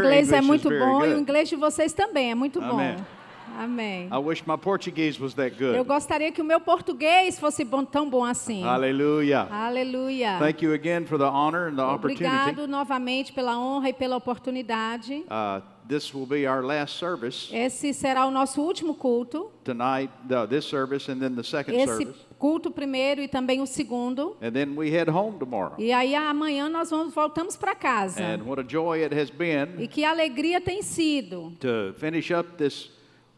inglês é muito bom e o good. inglês de vocês também é muito bom. Amém. Amém. I wish my Portuguese was that Eu good. gostaria que o meu português fosse bom, tão bom assim. Hallelujah. Aleluia. Thank you again for the honor and the opportunity. Obrigado novamente pela honra e pela oportunidade. Uh, this will be our last service Esse será o nosso último culto. tonight, uh, this service, and then the second Esse service. Culto primeiro e também o segundo. And then we head home tomorrow. E aí amanhã nós vamos voltamos para casa. And what a joy it has E been que alegria tem sido to finish up this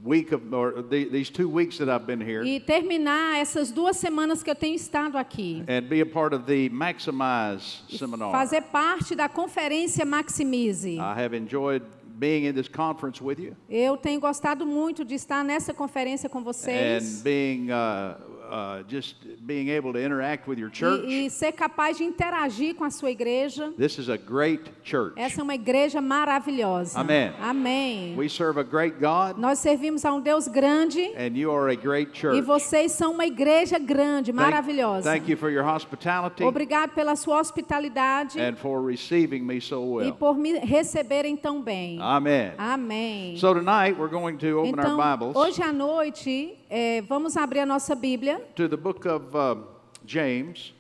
week of, or the, these two weeks that I've been here e terminar essas duas semanas que eu tenho estado aqui. and be a part of the Maximize seminar. Fazer parte da conferência Maximize. I have enjoyed being in this conference with you Eu tenho gostado muito de estar nessa conferência com and vocês. being uh, uh, just being able to interact with your church. E, e ser capaz de interagir com a sua igreja. This is a great church. Essa é uma igreja maravilhosa. Amém. Amém. We serve a great God, Nós servimos a um Deus grande and you are a great e church. vocês são uma igreja grande, Thank- maravilhosa. Thank you for your hospitality Obrigado pela sua hospitalidade and for receiving me so e well. por me receberem tão bem. Amen. Amém. So tonight we're going to open Então, our Bibles hoje à noite, eh, vamos abrir a nossa Bíblia to the book of uh, James.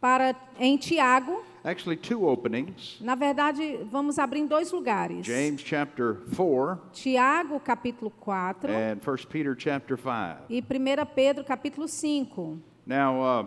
para em Tiago. Actually, two openings. Na verdade, vamos abrir em dois lugares. James chapter 4 Tiago, capítulo 4, and 1 Peter chapter 5. e 1 Pedro, capítulo 5. Now, uh,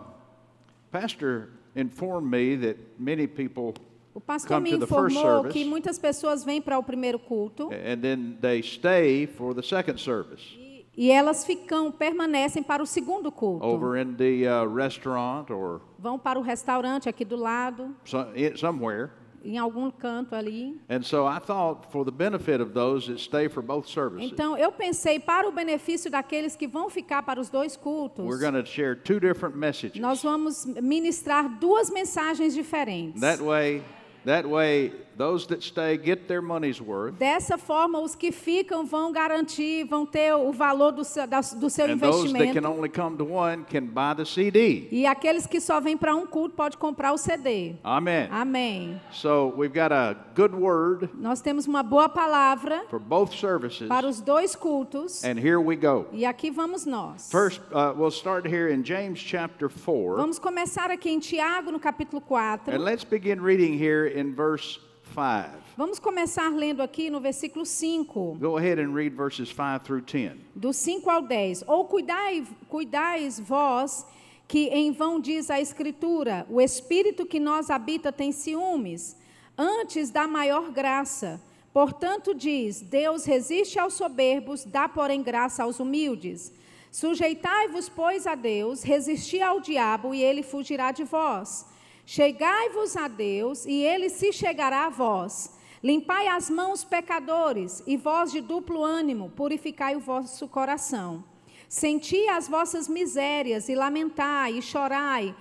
Pastor informed me that many people, O pastor Come me to the first informou service. que muitas pessoas vêm para o primeiro culto and then they stay for the second service e, elas ficam, permanecem para o segundo culto. over in the uh, restaurant or Vão para o restaurante aqui do lado, so, i- somewhere. em algum canto ali. And so I thought, for the benefit of those that stay for both services, Então, eu pensei, para o benefício daqueles que vão ficar para os dois cultos, we're going to share two different messages. nós vamos ministrar duas mensagens diferentes. That way, that way, those that stay get their money's worth, Dessa forma, os que ficam vão garantir, vão ter o valor do seu, do seu and those that can investimento. only come to one can buy the CD. E aqueles que só vêm para um culto pode comprar o CD. Amen. Amém. So we've got a good word Nós temos uma boa palavra for both services, para os dois cultos. and here we go. E aqui vamos nós. First, uh, we'll start here in James chapter 4, Vamos começar aqui em Tiago, no capítulo 4. and let's begin reading here in verse 5. Vamos começar lendo aqui no versículo 5, Go ahead and read verses 5 through 10. do 5 ao 10. Ou cuidai, cuidais vós que em vão diz a Escritura, o Espírito que nós habita tem ciúmes, antes da maior graça. Portanto diz, Deus resiste aos soberbos, dá porém graça aos humildes. Sujeitai-vos, pois, a Deus, resisti ao diabo e ele fugirá de vós. Chegai-vos a Deus e ele se chegará a vós. Limpai as mãos, pecadores, e vós de duplo ânimo, purificai o vosso coração. Senti as vossas misérias e lamentai e chorai.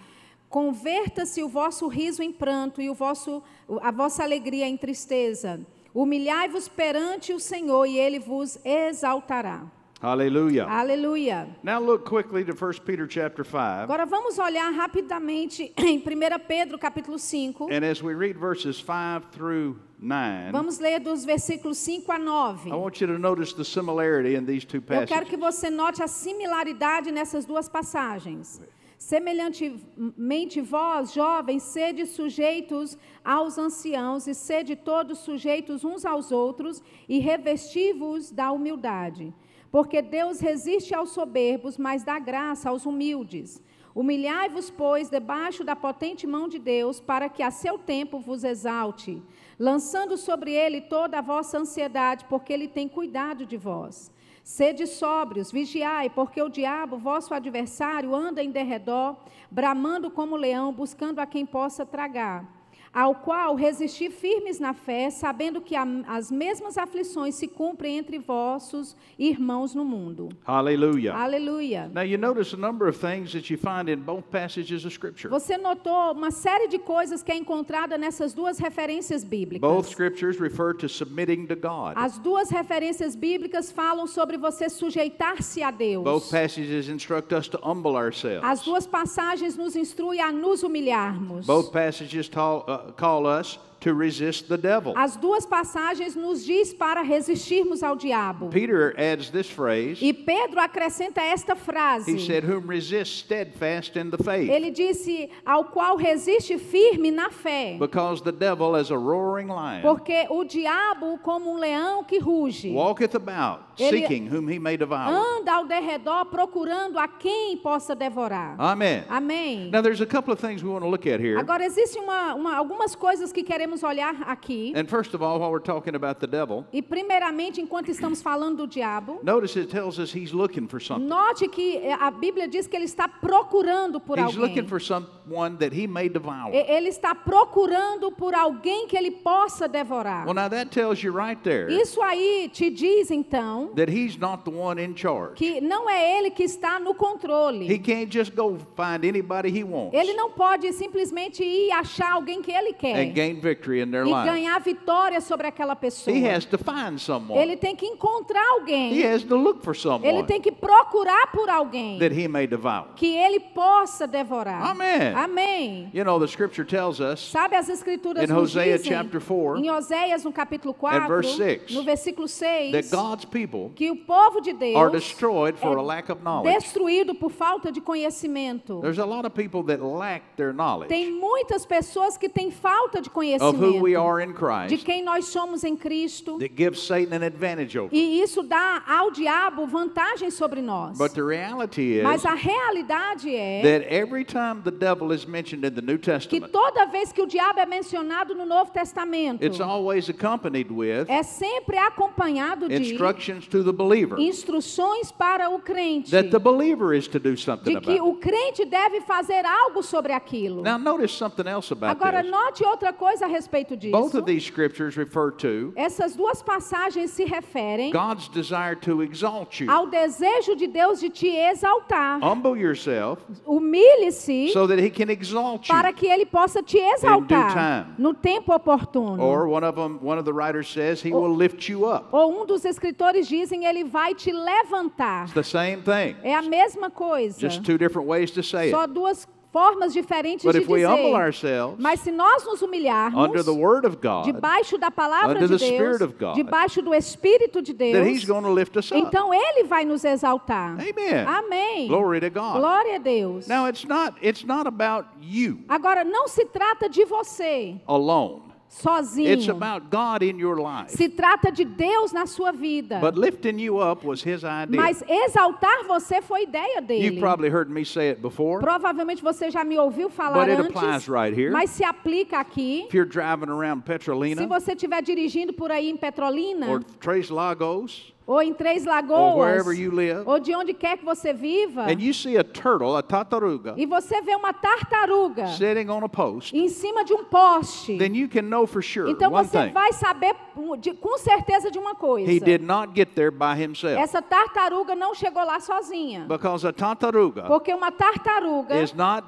Converta-se o vosso riso em pranto e o vosso, a vossa alegria em tristeza. Humilhai-vos perante o Senhor e ele vos exaltará. Hallelujah. Aleluia. Now look quickly to 1 Peter chapter 5. Agora vamos olhar rapidamente em 1 Pedro capítulo 5. And as we read verses 5 through 9, Vamos ler dos versículos 5 a 9. I want you to notice the similarity in these two Eu quero passages. que você note a similaridade nessas duas passagens. Semelhantemente, vós, jovens, sede sujeitos aos anciãos e sede todos sujeitos uns aos outros e revesti-vos da humildade. Porque Deus resiste aos soberbos, mas dá graça aos humildes. Humilhai-vos, pois, debaixo da potente mão de Deus, para que a seu tempo vos exalte, lançando sobre ele toda a vossa ansiedade, porque ele tem cuidado de vós. Sede sóbrios, vigiai, porque o diabo, vosso adversário, anda em derredor, bramando como leão, buscando a quem possa tragar. Ao qual resisti firmes na fé, sabendo que as mesmas aflições se cumprem entre vossos irmãos no mundo. Hallelujah. Aleluia. Now you notice a number of things that you find in both passages of Scripture. Você notou uma série de coisas que é encontrada nessas duas referências bíblicas. Both Scriptures refer to submitting to God. As duas referências bíblicas falam sobre você sujeitar-se a Deus. Both passages instruct us to humble ourselves. As duas passagens nos instruem a nos humilharmos. Both passages tall, uh, call us to resist the devil. As duas passagens nos diz para resistirmos ao diabo. Peter adds this phrase. E Pedro acrescenta esta He frase. said, Whom resist steadfast in the faith. Ele disse ao qual resiste firme na fé. Because the devil, as a roaring lion, Porque o diabo, como um leão que ruge, walketh about, seeking whom he may devour. anda ao derredor procurando a quem possa devorar. Amen. Amém. Now, there's a couple of things we want to look at here. Agora, existem uma, uma- algumas coisas que queremos olhar aqui. And first of all, while we're talking about the devil, E, primeiramente, enquanto estamos falando do diabo, notice it tells us he's looking for something. note que eh, a Bíblia diz que ele está procurando por He's alguém. looking for someone that he may devour. Ele está procurando por alguém que ele possa devorar. Well, now that tells you right there Isso aí te diz, então, that he's not the one in charge. que não é ele que está no He controle. can't just go find anybody he wants Ele não pode simplesmente ir achar alguém que ele quer and gain victory in their e life. ganhar vitória sobre aquela pessoa. He has to find someone. Ele tem que encontrar He alguém. has to look for Ele someone tem que procurar por alguém that he may devour. que ele possa devorar. Amen. Amém. You know, the scripture tells us Sabe as escrituras In nos Hosea dizem, chapter 4, em Oséias no capítulo and 4, verse 6, no versículo 6, that God's people que o povo de Deus are destroyed for é a lack of knowledge. destruído por falta de conhecimento. There's a lot of people that lack their knowledge Tem muitas pessoas que têm falta de of who we conhecimento are in de Christ quem nós somos em Cristo. that gives Satan an advantage over. E isso dá ao diabo vantagem sobre nós. But the reality is Mas a realidade é that every time the devil is mentioned in the New que Testament, toda vez que o diabo é mencionado no Novo Testamento, it's always accompanied with é sempre acompanhado de instructions to the believer instruções para o crente. that the believer is to do something De que about. o crente deve fazer algo sobre aquilo. Now, notice something else about Agora, this. note outra coisa a respeito disso. Both of these scriptures refer to Essas duas passagens se referem God's desire to exalt you. ao desejo de Deus de te exaltar. Humble yourself Humilhe-se so that he can exalt you. para que ele possa te exaltar no tempo oportuno. Or one of them, one of the writers says, he will lift you up. Ou um dos escritores dizem ele vai te levantar. It's the same thing. É a mesma coisa. Just two different ways to say Só duas formas diferentes But de dizer. Mas se nós nos humilharmos under the word of God, debaixo da palavra de Deus, of God, debaixo do Espírito de then he's Deus, going to lift us up. então ele vai nos exaltar. Amen. Amém. Glory to God. Glória a Deus. Now it's not it's not about you Agora não se trata de você alone. Sozinho. It's about God in your life. Se trata de Deus na sua vida. But lifting you up was his idea. Mas exaltar você foi ideia dele. You've probably heard me say it before. Provavelmente você já me ouviu falar But it antes, applies right here. mas se aplica aqui. If you're driving around Se você estiver dirigindo por aí em Petrolina, or Tres Lagos ou em Três or Lagoas, live, ou de onde quer que você viva, and you see a turtle, a tartaruga, e você vê uma tartaruga sitting on a post, em cima de um poste, then you can know for sure então one você thing. vai saber de- com certeza de uma coisa. He did not get there by himself. Essa tartaruga não chegou lá sozinha. Because a tartaruga Porque uma tartaruga is not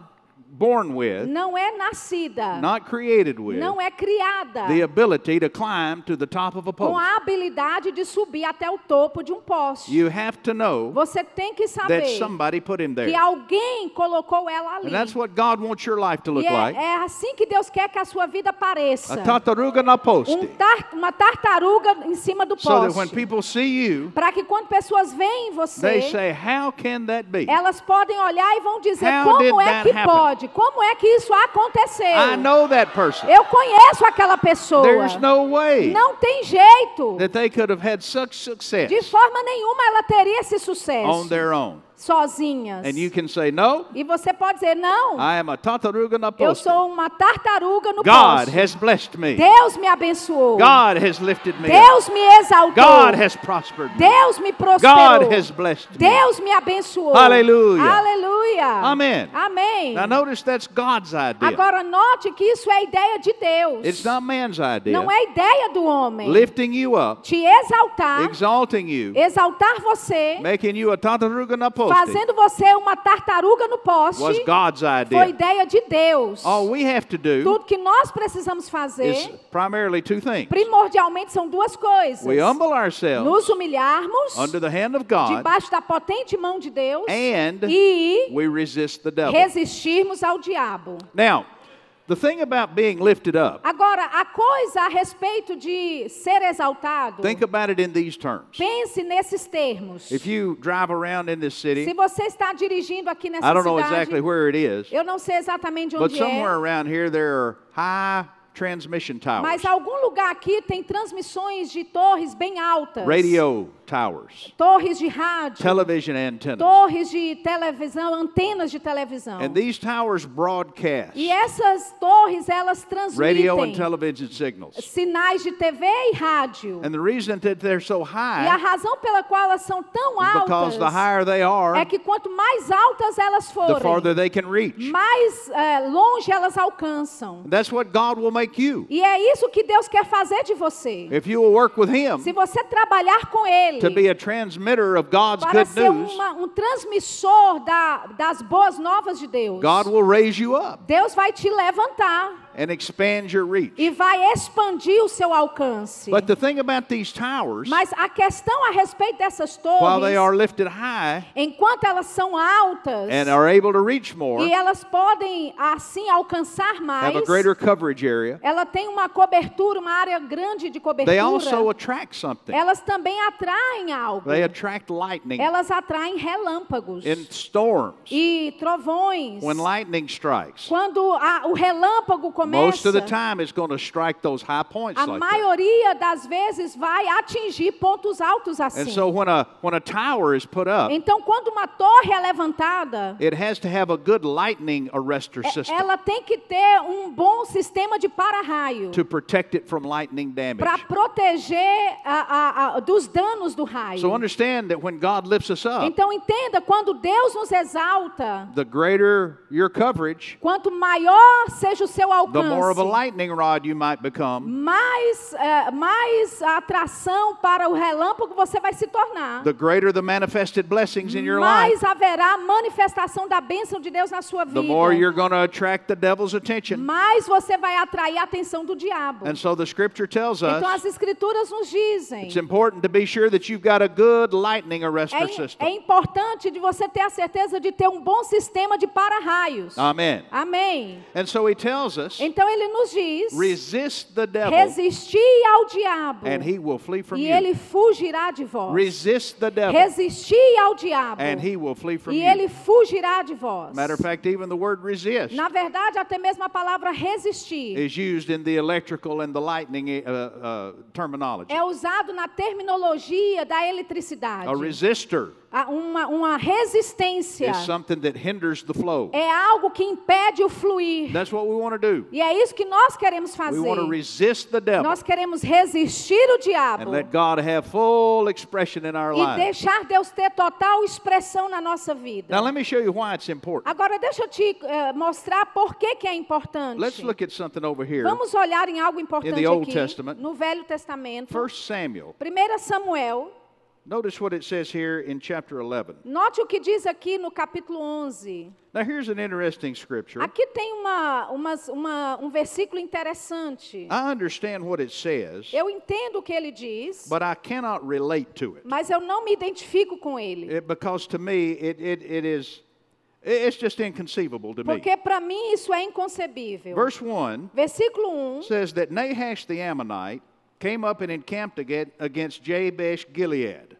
born with, não é nascida, not created with, não é criada the ability to climb to the top of a com post. a habilidade de subir até o topo de um poste. You have to know Você tem que that saber somebody put him que there. alguém colocou ela ali. And that's what God wants your life to look é, like. é assim que Deus quer que a sua vida pareça. A tartaruga na post. Um tar- uma tartaruga em cima do So that when poste. people see you, Para que quando pessoas veem você, they say, How can that be? elas podem olhar e vão dizer How como é that que happen? pode, como é que isso aconteceu. I know that person. Eu conheço aquela pessoa. There's no way Não tem jeito. that they could have had such success De forma nenhuma ela teria esse on sucesso their own. Sozinhas. And you can say, No, E você pode dizer, não, I am a tartaruga na eu sou uma tartaruga no God has blessed me. Deus me abençoou. God has lifted me. Deus me exaltou. God has prospered me. Deus me prosperou. God has blessed me. Deus me abençoou. Aleluia. Aleluia. Amen. Amém. Now notice that's God's idea. Agora note que isso é ideia de Deus. It's not man's idea. Não é ideia do homem. Lifting you up, Te exaltar, exalting you, exaltar você, making you a tartaruga na post fazendo você uma tartaruga no poste, was God's foi idea. ideia de Deus. All we have to do Tudo que nós precisamos fazer, is primarily two things. primordialmente, são duas coisas. We humble ourselves Nos humilharmos under the hand of God debaixo da potente mão de Deus and e we resist the devil. resistirmos ao diabo. Now, The thing about being lifted up, Agora, a coisa a respeito de ser exaltado, think about it in these terms. pense nesses termos. If you drive around in this Se city, você está dirigindo aqui nessa I don't know cidade, exactly where it is, eu não sei exatamente but onde somewhere é, around here there are high transmission towers, mas algum lugar aqui tem transmissões de torres bem altas. radio towers, Torres de rádio, television antennas. torres de televisão, antenas de televisão. And these towers broadcast E essas torres, elas radio and transmitem television signals. sinais de TV e rádio. And the reason that they're so E a high razão pela qual elas são tão is because altas the higher they are, é que quanto mais altas elas the forem, farther they can reach. mais eh, longe elas alcançam. That's what God will make you. E é isso que Deus quer fazer de você. If you will work with Him Se você trabalhar com Ele to be a transmitter of God's para good ser news, uma- um transmissor da- das boas novas de Deus, God will raise you up. Deus vai te levantar and expand your reach. e vai expandir o seu alcance. But the thing about these towers, Mas a questão a respeito dessas while they are torres, lifted high enquanto elas são altas and are able to reach more, e elas podem assim alcançar mais, have a greater coverage area, ela tem uma cobertura, uma área grande de they also cobertura. attract something. Elas também atraem algo. They attract lightning Elas atraem relâmpagos in storms. e trovões. When lightning strikes, Quando a- o relâmpago começa, of the time it's going to strike those high points a like that. maioria das vezes vai atingir pontos altos assim. And so when a when a tower is put up, Então, quando uma torre é levantada, it has to have a good lightning arrestor é- system ela tem que ter um bom sistema de para-raio to protect it from lightning damage. para proteger a- a- a- dos danos do raio. So understand that when God lifts us up, Então, entenda, quando Deus nos exalta, the greater your coverage, quanto maior seja o seu the more of a alcance, lightning rod you might become, mais, eh, mais atração para o relâmpago você vai se tornar. the greater the manifested blessings in your life, mais haverá manifestação da bênção de Deus na sua the vida. more you're going to attract the devil's attention. mais você vai atrair a atenção do diabo. And so the scripture tells Então us as escrituras nos dizem. it's important to be sure that you've got a good lightning arrestor É, é system. importante de você ter a certeza de ter um bom sistema de para-raios. Amen. Amém. And so he tells us, Então ele nos diz: resist the devil resistir ao diabo and he will flee from e you. ele fugirá de vós. Resist the devil Resistir ao diabo and he will flee from e you. ele fugirá de vós. Matter of fact, even the word resist Na verdade, até mesmo a palavra resistir is used in the electrical and the lightning uh, uh, terminology. é usado na terminologia da eletricidade. A resistor Uma, uma resistência is something that hinders the flow. é algo que impede o fluir. E é isso que nós queremos fazer. want to resist the devil Nós queremos resistir o and diabo let God have full expression in our e lives. deixar Deus ter total expressão na nossa vida. Now, let me show you why it's important. Agora deixa eu te eh, mostrar por que, que é importante. Let's look at something over here. Vamos olhar em algo importante the Old aqui Testament. no Velho Testamento. 1 Samuel. 1 Samuel. Notice what it says here in chapter 11. Note o que diz aqui no capítulo 11. Now, here's an interesting scripture. Aqui tem uma, umas- uma- um versículo interessante. I understand what it says, Eu entendo o que ele diz, but I cannot relate to it. mas eu não me identifico com ele. It- because to me, it, it, it is, it's just inconceivable to me. Porque para mim isso é inconcebível. Verse 1 Versículo 1 says that Nahash the Ammonite came up and encamped against Jabesh Gilead.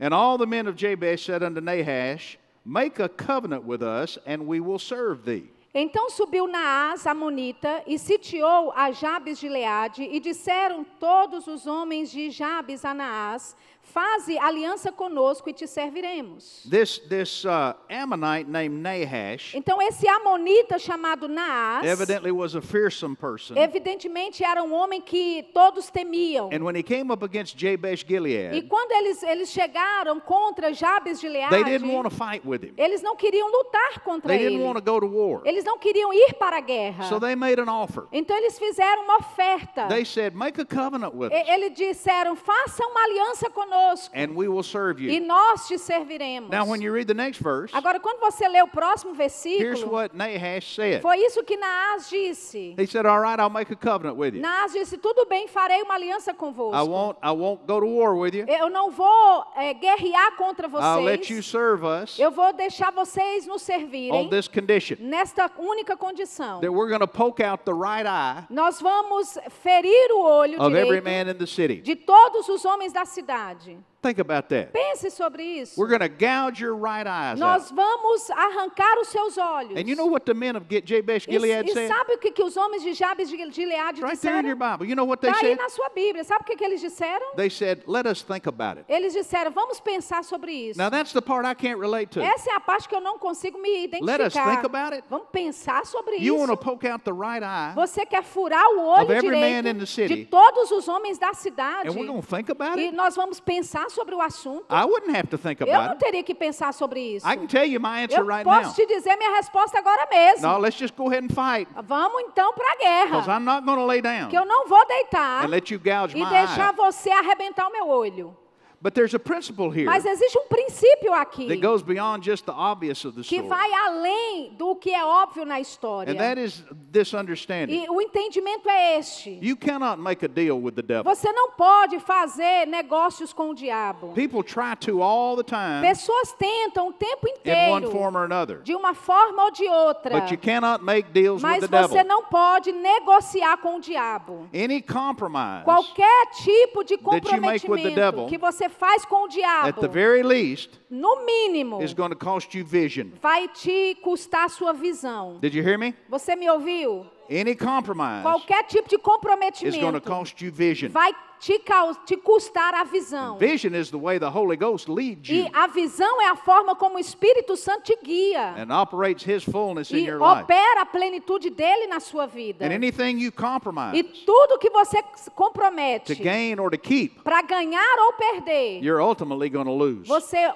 And all the men of Jabesh said unto Nahash, Make a covenant with us, and we will serve thee. Então subiu Naás, Amonita, e sitiou a Jabes de Leade, e disseram todos os homens de Jabes a Naás: Faze aliança conosco e te serviremos. This, this uh, Ammonite named Nahash Então esse Amonita chamado Naás, evidently was a fearsome person. evidentemente era um homem que todos temiam. And when he came up against Jabesh E Gilead, quando eles, eles chegaram contra Jabes de Leade, they didn't want to fight with him. eles não queriam lutar contra They didn't ele. want to go to war. Eles não queriam ir para a guerra. So they made an offer. Então eles fizeram uma oferta. They said, Make a covenant with E- us. Eles disseram: faça uma aliança conosco. and we will serve e you. nós te serviremos. Now, when you read the next verse, Agora, quando você lê o próximo here's versículo, what Nahash said. foi isso que Naás disse. He said, All right, I'll make a covenant with you. Naás disse: Tudo bem, farei uma aliança I convosco. won't, I won't go to war with you. Eu não vou eh, guerrear contra I'll let you vocês. serve us Eu vou deixar vocês nos on servirem this condition nesta única condição. that we're going to poke out the right eye Nós vamos ferir o olho of every direito man in the city. de todos os homens da cidade verdade. Think about that. Pense sobre isso. We're going to gouge your right eyes Nós out. vamos arrancar os seus olhos. And you know what the men of Jabesh E, Gilead e said? sabe o que, que os homens de Jabes de Gileade It's right there in your disseram? Bible. You know what they aí said? na sua Bíblia. Sabe o que, que eles disseram? They said, Let us think about it. Eles disseram, vamos pensar sobre isso. Now, that's the part I can't relate to. Essa é a parte que eu não consigo me Let us identificar. think about it. Vamos pensar sobre You want to isso. poke out the right eye, Você quer furar o olho direito de todos os homens da cidade. and we're think about E it? nós vamos pensar sobre o assunto. I wouldn't have to think Eu não it. teria que pensar sobre isso. I can tell you my answer Eu right posso now. te dizer minha resposta agora mesmo. No, let's just go ahead and fight Vamos então para a because guerra. I'm not going to lay down Que eu não vou deitar and let you gouge e my deixar você arrebentar o meu olho. But there's a principle here Mas existe um princípio aqui that goes beyond just the obvious of the que story. vai além do que é óbvio na história. And that is this understanding. E o entendimento é este. You cannot make a deal with the devil. Você não pode fazer negócios com o diabo. People try to all the time Pessoas tentam o tempo in one inteiro, form or another. de uma forma ou de outra. But you cannot make deals with Mas the devil. você não pode negociar com o diabo. Any compromise, Qualquer tipo de that you make with the comprometimento devil, que você faz com o at diabo, the very least, no mínimo, is going to cost you vision. vai te custar sua visão. Did you hear me? Você me ouviu? Any compromise Qualquer tipo de is going to comprometimento cost you vision. vai te, te custar a visão. Vision is the way the Holy Ghost leads E you a visão é a forma como o Espírito Santo te guia and operates His fullness in e your life. opera a plenitude dele na sua vida. And anything you E compromise tudo que você compromete to gain or to keep, para ganhar ou perder, you're ultimately going to lose. você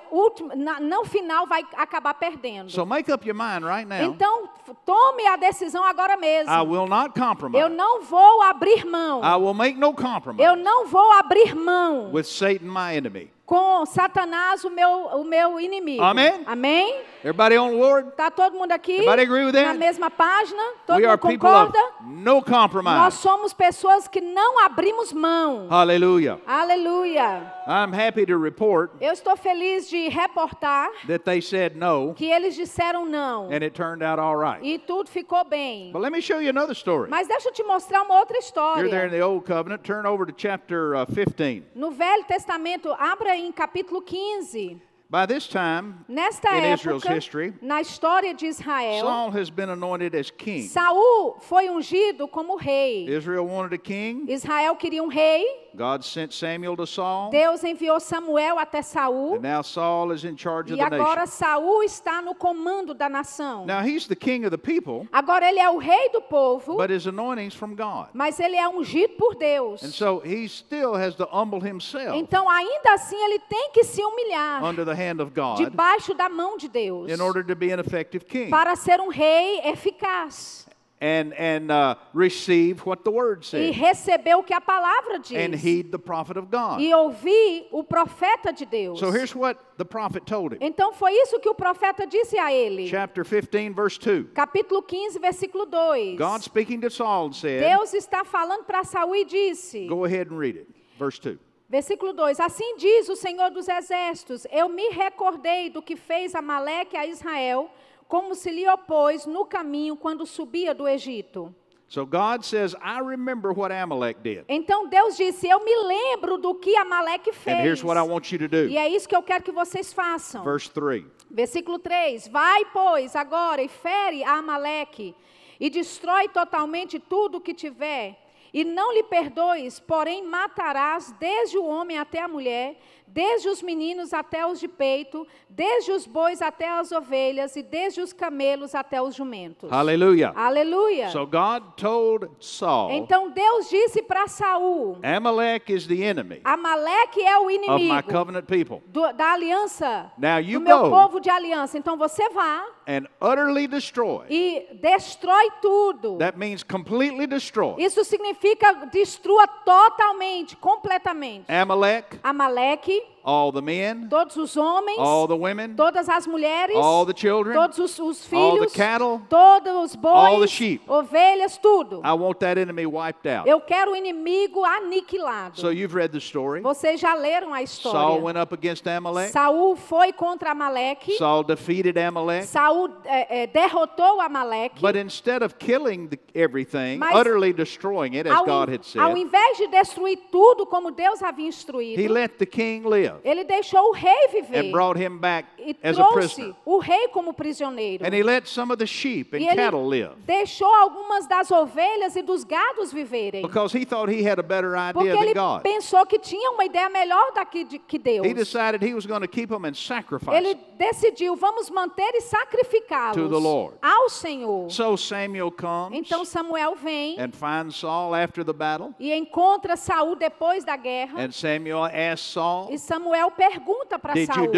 na, no final vai acabar perdendo. So make up your mind right now. Então, tome a decisão agora mesmo. I will not Eu compromise. não vou abrir mão. I will make no compromise Eu não vou abrir mão with Satan, my enemy. Com Satanás, o meu, o meu inimigo. Amém? Amém? Everybody on board? Tá todo mundo aqui? Everybody agree with Na that? mesma página? Todo we are mundo of concorda? no Nós compromise. somos pessoas que não abrimos mão. Hallelujah. Aleluia. I'm happy to report Eu estou feliz de reportar that they said no que eles disseram não. and it turned out all right. E tudo ficou bem. But let me show you another story. Mas deixa eu te mostrar uma outra You're there in história. the Old Covenant. Turn over to chapter uh, 15. No Velho Testamento, abra em capítulo 15. By this time, Nesta in Israel's época, history, na história de Israel, Saul has been anointed as king. Saul foi ungido como rei. Israel wanted a king. Israel queria um rei. God sent Samuel to Saul. Deus enviou Samuel até Saul. And now Saul is in charge of E the agora nation. Saul está no comando da nação. Now he's the king of the people, Agora ele é o rei do povo, but his anointing's from God. mas ele é ungido por Deus. And so he still has to humble himself Então, ainda assim, ele tem que se humilhar under the hand of God debaixo da mão de Deus in order to be an effective king para ser um rei eficaz and, and uh, receive what the word e says receber o que a palavra and diz heed the prophet of God. e ouvir o profeta de Deus. So here's what the prophet told him. Então, foi isso que o profeta disse a ele. Chapter 15, verse 2. Capítulo 15, versículo 2. God speaking to Saul said, Deus está falando para Saul e disse: Go ahead and read it. Verse 2. Versículo 2: Assim diz o Senhor dos Exércitos: Eu me recordei do que fez Amaleque a Israel, como se lhe opôs no caminho quando subia do Egito. So God says, I remember what Amalek did. Então Deus disse: Eu me lembro do que Amaleque And here's fez. what I want you to do. E é isso que eu quero que vocês façam. Verse 3. Versículo 3: Vai, pois, agora e fere a Amaleque, e destrói totalmente tudo o que tiver, e não lhe perdoes, porém matarás desde o homem até a mulher, desde os meninos até os de peito, desde os bois até as ovelhas, e desde os camelos até os jumentos. Hallelujah. Aleluia. So God told Saul, Então Deus disse para Saul: Amalek is the enemy Amaleque é o of my inimigo covenant people. do- da aliança Now do you meu go povo de aliança. Então você vá and utterly destroy. e destrói tudo. That means completely destroy. Isso significa destrua totalmente, completamente. Amalek, Amaleque, all the men, todos os homens, all the women, todas as mulheres, all the children. todos os, os all the filhos, cattle, todos os all the bois, sheep. ovelhas, tudo. I want that enemy wiped out. Eu quero o inimigo aniquilado. So you've read the story. Vocês já leram a Saul história. went up against Amalek. Saul foi contra Amaleque. Saul defeated Amalek. Saul é, é, derrotou Amaleque. But instead of killing the, everything, Mas- utterly destroying it, as Ao, God had ao said, invés de destruir tudo como Deus havia instruído, he let the king live ele deixou o rei viver and brought him back e as a prisoner. o rei como prisioneiro. And he let some of the sheep and E ele cattle live deixou algumas das ovelhas e dos gados viverem. because he thought he had a better Porque idea ele than God. pensou que tinha uma ideia melhor daqui de, que Deus. He decided he was going to keep them and sacrifice Ele decidiu, vamos manter e sacrificá-los To the Lord. ao Senhor. So Samuel comes Então Samuel vem and finds Saul after the battle. e encontra Saul depois da guerra. And Samuel asks Saul, E Samuel pergunta para Saul?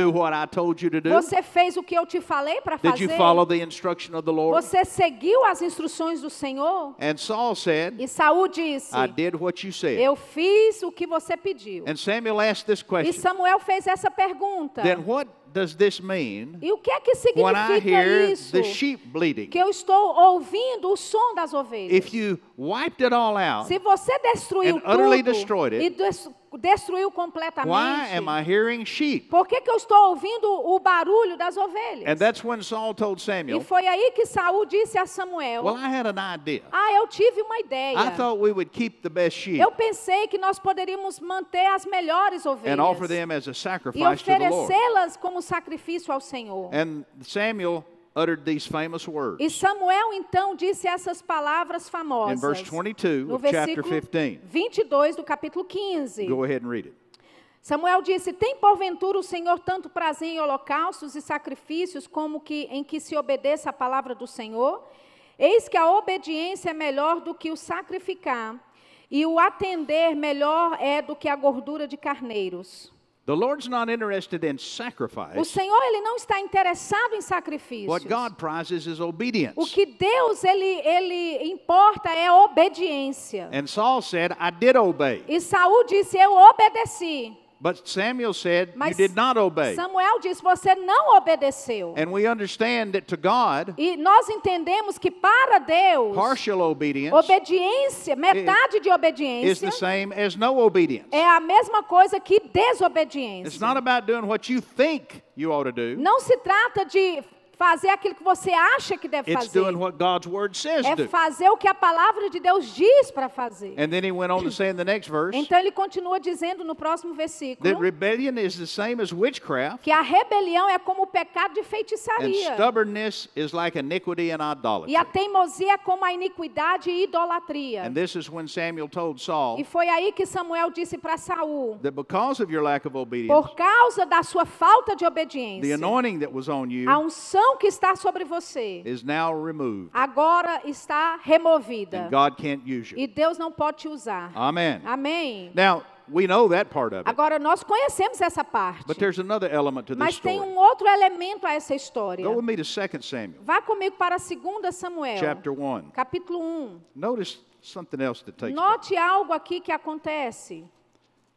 Você fez o que eu te falei para Did you fazer? follow the instruction of the Lord? Você seguiu as instruções do Senhor? And Saul said, E Saul disse. Eu fiz o que você pediu. And Samuel asked this E Samuel fez essa pergunta. Then what does this mean E o que é que when I hear isso? the sheep bleating? Que eu estou ouvindo o som das ovelhas. If you wiped it all out, Se você destruiu and utterly tudo destroyed it, e des- destruiu why completamente, am I hearing sheep? por que, que eu estou ouvindo o barulho das ovelhas? And that's when Saul told E Samuel, foi aí que Saul disse a Samuel: Well, I had an idea. Ah, eu tive uma ideia. I thought we would keep the best sheep Eu pensei que nós poderíamos manter as melhores ovelhas and offer them as a e sacrifice Lord. oferecê-las como sacrifício ao Senhor. And Samuel uttered these famous words E Samuel então disse essas palavras in famosas. verse 22 no of chapter versículo 15. 22 do capítulo 15. Go ahead and read it. Samuel disse: Tem porventura o Senhor tanto prazer em holocaustos e sacrifícios como que em que se obedeça a palavra do Senhor? Eis que a obediência é melhor do que o sacrificar, e o atender melhor é do que a gordura de carneiros. The Lord's not interested in O sacrifice. Senhor ele não está interessado em sacrifícios. What God prizes is O obedience. que Deus ele, ele importa é obediência. And Saul said, I did obey. E Saul disse: Eu obedeci. But Samuel said, You Mas did not obey. Samuel disse: Você não obedeceu. And we understand that to God, E nós entendemos que para Deus, partial obedience obediência, metade de is obediência, the same as no obedience. é a mesma coisa que desobediência. It's not about doing what you think you ought to do, Não se trata de fazer aquilo que você acha que deve it's fazer. doing what God's word says É do. fazer o que a palavra de Deus diz para fazer. And then he went on to say in the next verse Então ele continua dizendo no próximo that versículo rebellion is the same as witchcraft, que a rebelião é como o pecado de and feitiçaria. stubbornness is like iniquity and E idolatry. a teimosia é como a iniquidade e idolatria. And this is when Samuel told Saul E foi aí que Samuel disse para Saul: that because of your lack of obedience, Por causa da sua falta de the obediência, anointing that was on you a unção que está sobre você is now removed, agora está removida. and God can't use you. E Deus não pode te usar. Amen. Amém. Now, we know that part of it, Agora nós conhecemos essa parte. but there's another element to this Mas tem story. um outro elemento a essa história. Go with me to 2 Samuel, Vá comigo para 2 Samuel, chapter 1. capítulo 1. Notice something else that takes place. Note algo aqui que acontece.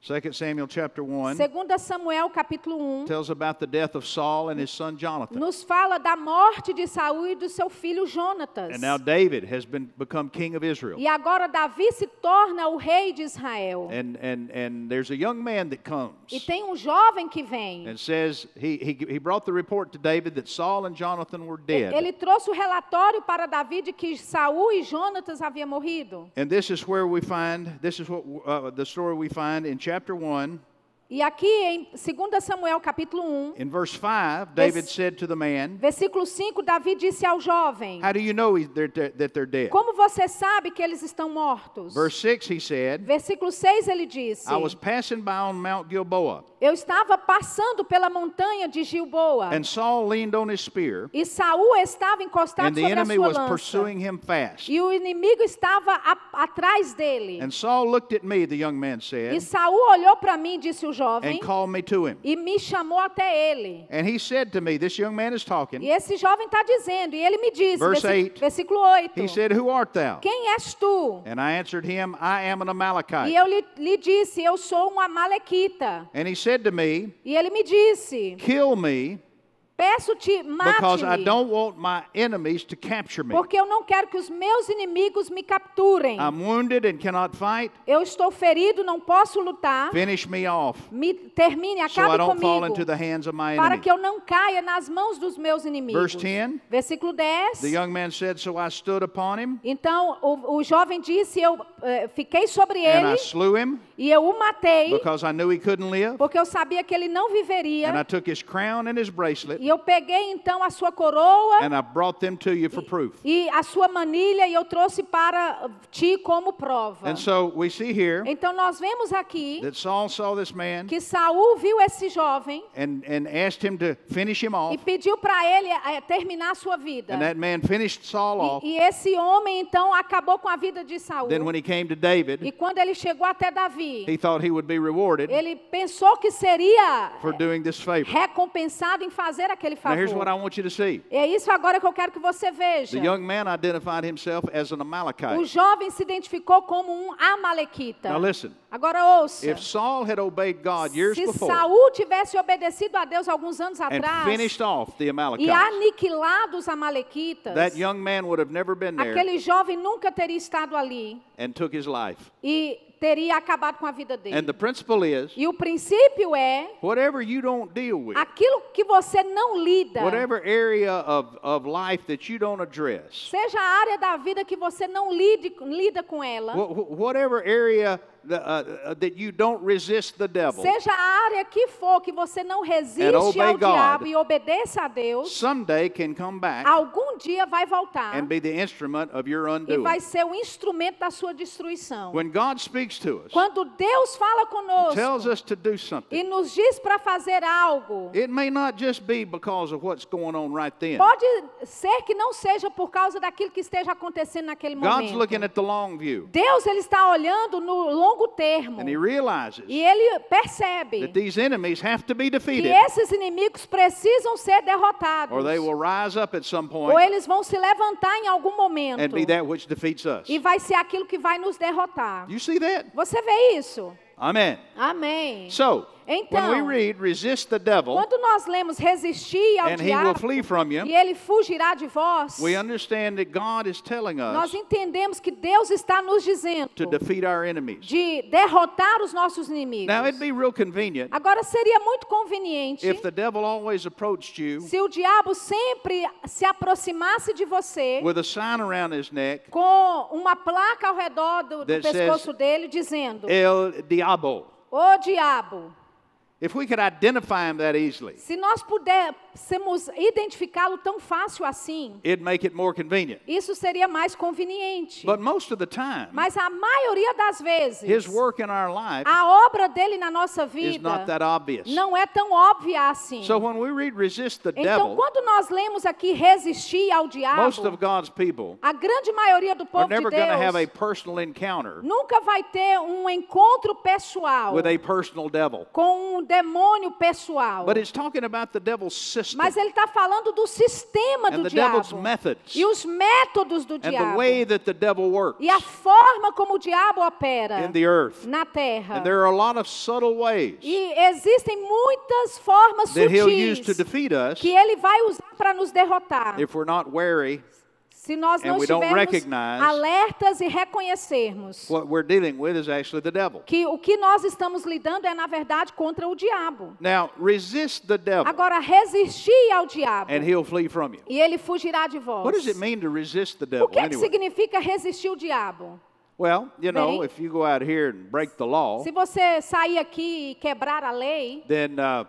2 Samuel chapter 1 2 Samuel, capítulo 1, tells about the death of Saul and his son Jonathan. nos fala da morte de Saul e do seu filho Jonatas. And now David has been become king of Israel. E agora Davi se torna o rei de Israel. And, and, and there's a young man that comes E tem um jovem que vem. and says, he, he, he brought the report to David that Saul and Jonathan were dead. Ele trouxe o relatório para Davi de que Saul e Jonatas haviam morrido. And this is where we find, this is what uh, the story we find in chapter 1. E aqui em 2 Samuel capítulo 1, In verse 5, David said to the man, versículo 5, Davi disse ao jovem: How do you know he- they're, that they're dead? Como você sabe que eles estão mortos? Verse 6, he said, Versículo 6 ele disse: I was passing by on Mount Gilboa, Eu estava passando pela montanha de Gilboa. and Saul leaned on his spear, E Saul estava encostado and the sobre a enemy sua was lança. pursuing him fast. E o inimigo estava a- atrás dele. And Saul looked at me, the young man E said, Saul olhou para mim e disse o and jovem and called me to him. e me chamou até ele. And he said to me, This young man is talking. E esse jovem está dizendo, e ele me disse, Verse eight. versículo 8: He said, Who art thou? Quem és tu? And I answered him, I am an E Amalekite. eu lhe, lhe disse, eu sou um amalequita. And he said to me, E ele me disse, Kill me peço-te, because I mate-me, don't want my enemies to capture me. porque eu não quero que os meus inimigos me capturem. I'm wounded and cannot fight. Eu estou ferido, não posso lutar. Finish me off Me termine, so I acabe don't fall comigo, into the hands of my para que eu não caia nas mãos dos meus inimigos. Verse 10. Versículo 10. The young man said, So I stood upon him Então o, o jovem disse: Eu eh, fiquei sobre and I ele slew him e eu o matei, because I knew he couldn't live. porque eu sabia que ele não And I viveria. took his crown and his bracelet E eu peguei então a sua coroa and I brought them to you for proof. e a sua manilha e eu trouxe para ti como prova. And so we see here Então nós vemos aqui that Saul saw this man que Saul viu esse jovem and, and asked him to finish him e off. pediu para ele eh, terminar a sua vida. And that man finished Saul off. E, e esse homem então acabou com a vida de Saul. Then when he came to E David, quando ele chegou até Davi, he thought he would be rewarded ele pensou que seria for doing this favor. recompensado em fazer aquele Now here's what I want you to see. É isso agora que eu quero que você veja. The young man identified himself as an O Amalekite. jovem se identificou como um amalequita. Now listen, Agora ouça. if Saul had obeyed God years Se before Saul tivesse obedecido a Deus alguns anos and atrás finished off the e Amalekites, aniquilado os amalequitas, that young man would have never been there aquele jovem nunca teria estado ali and took his life. e teria acabado com a vida dele. And the principle is E o princípio é whatever you don't deal with, aquilo que você não lida, whatever area of, of life that you don't address, seja a área da vida que você não lide, lida com ela, wh- wh- whatever area that, uh, uh, that you don't resist the devil, seja a área que for que você não resiste ao God. diabo e obedeça a Deus, someday can come back algum dia vai voltar and be the instrument of your e undoing. vai ser o instrumento da sua destruição. When God speaks to us, Quando Deus fala tells conosco us to do something, e nos diz para fazer algo, it may not just be because of what's going on right then. pode ser que não seja por causa daquilo que esteja acontecendo naquele God's looking momento. at the long view, Deus ele está olhando no longo termo and He realizes e ele percebe that these enemies have to be que defeated, esses inimigos precisam ser derrotados. or they will rise up at some Ou eles vão se levantar em algum momento. and be that which defeats us. E vai ser aquilo que vai nos derrotar. You see that? Você vê isso? Amen. Amém. So, when Então, we read, resist the devil, Quando nós lemos resistir ao and he will diabo flee from you, e ele fugirá de vós, we understand that God is telling nós us entendemos que Deus está nos dizendo to defeat our enemies. de derrotar os nossos inimigos. Now, it'd be real convenient Agora seria muito conveniente if the devil always approached you se o diabo sempre se aproximasse de você with a sign around his neck, com uma placa ao redor do, do pescoço says, dele dizendo: El Diabo. Ô diabo, If we could identify him that easily, se nós pudéssemos identificá-lo tão fácil assim, it'd make it more convenient. isso seria mais conveniente. But most of the time, Mas a maioria das vezes, his work in our life a obra dele na nossa is not vida that obvious. não é tão óbvia assim. So when we read resist the Então, devil, quando nós lemos aqui resistir ao diabo, most of God's people a grande maioria do are povo de never going to have a Deus personal encounter nunca vai ter um encontro pessoal with a personal devil. com um demônio pessoal. But it's talking about the devil's system Mas ele está falando do sistema and do the diabo e os métodos do diabo e a forma como o diabo opera na terra. And there are a lot of subtle ways E existem muitas formas that he'll use to sutis defeat us que ele vai usar para nos derrotar. if we're not wary Se nós não we don't estivermos recognize alertas e reconhecermos what we're dealing with is actually the devil. que o que nós estamos lidando é, na verdade, contra o diabo. Now, resist the devil Agora, resistir ao diabo and he'll flee from you. e ele fugirá de vós. What does it mean to resist the O devil que, é que anyway? significa resistir o diabo? Well, you know, Bem, if you go out here and break the law, Se você sair aqui e quebrar a lei, then uh,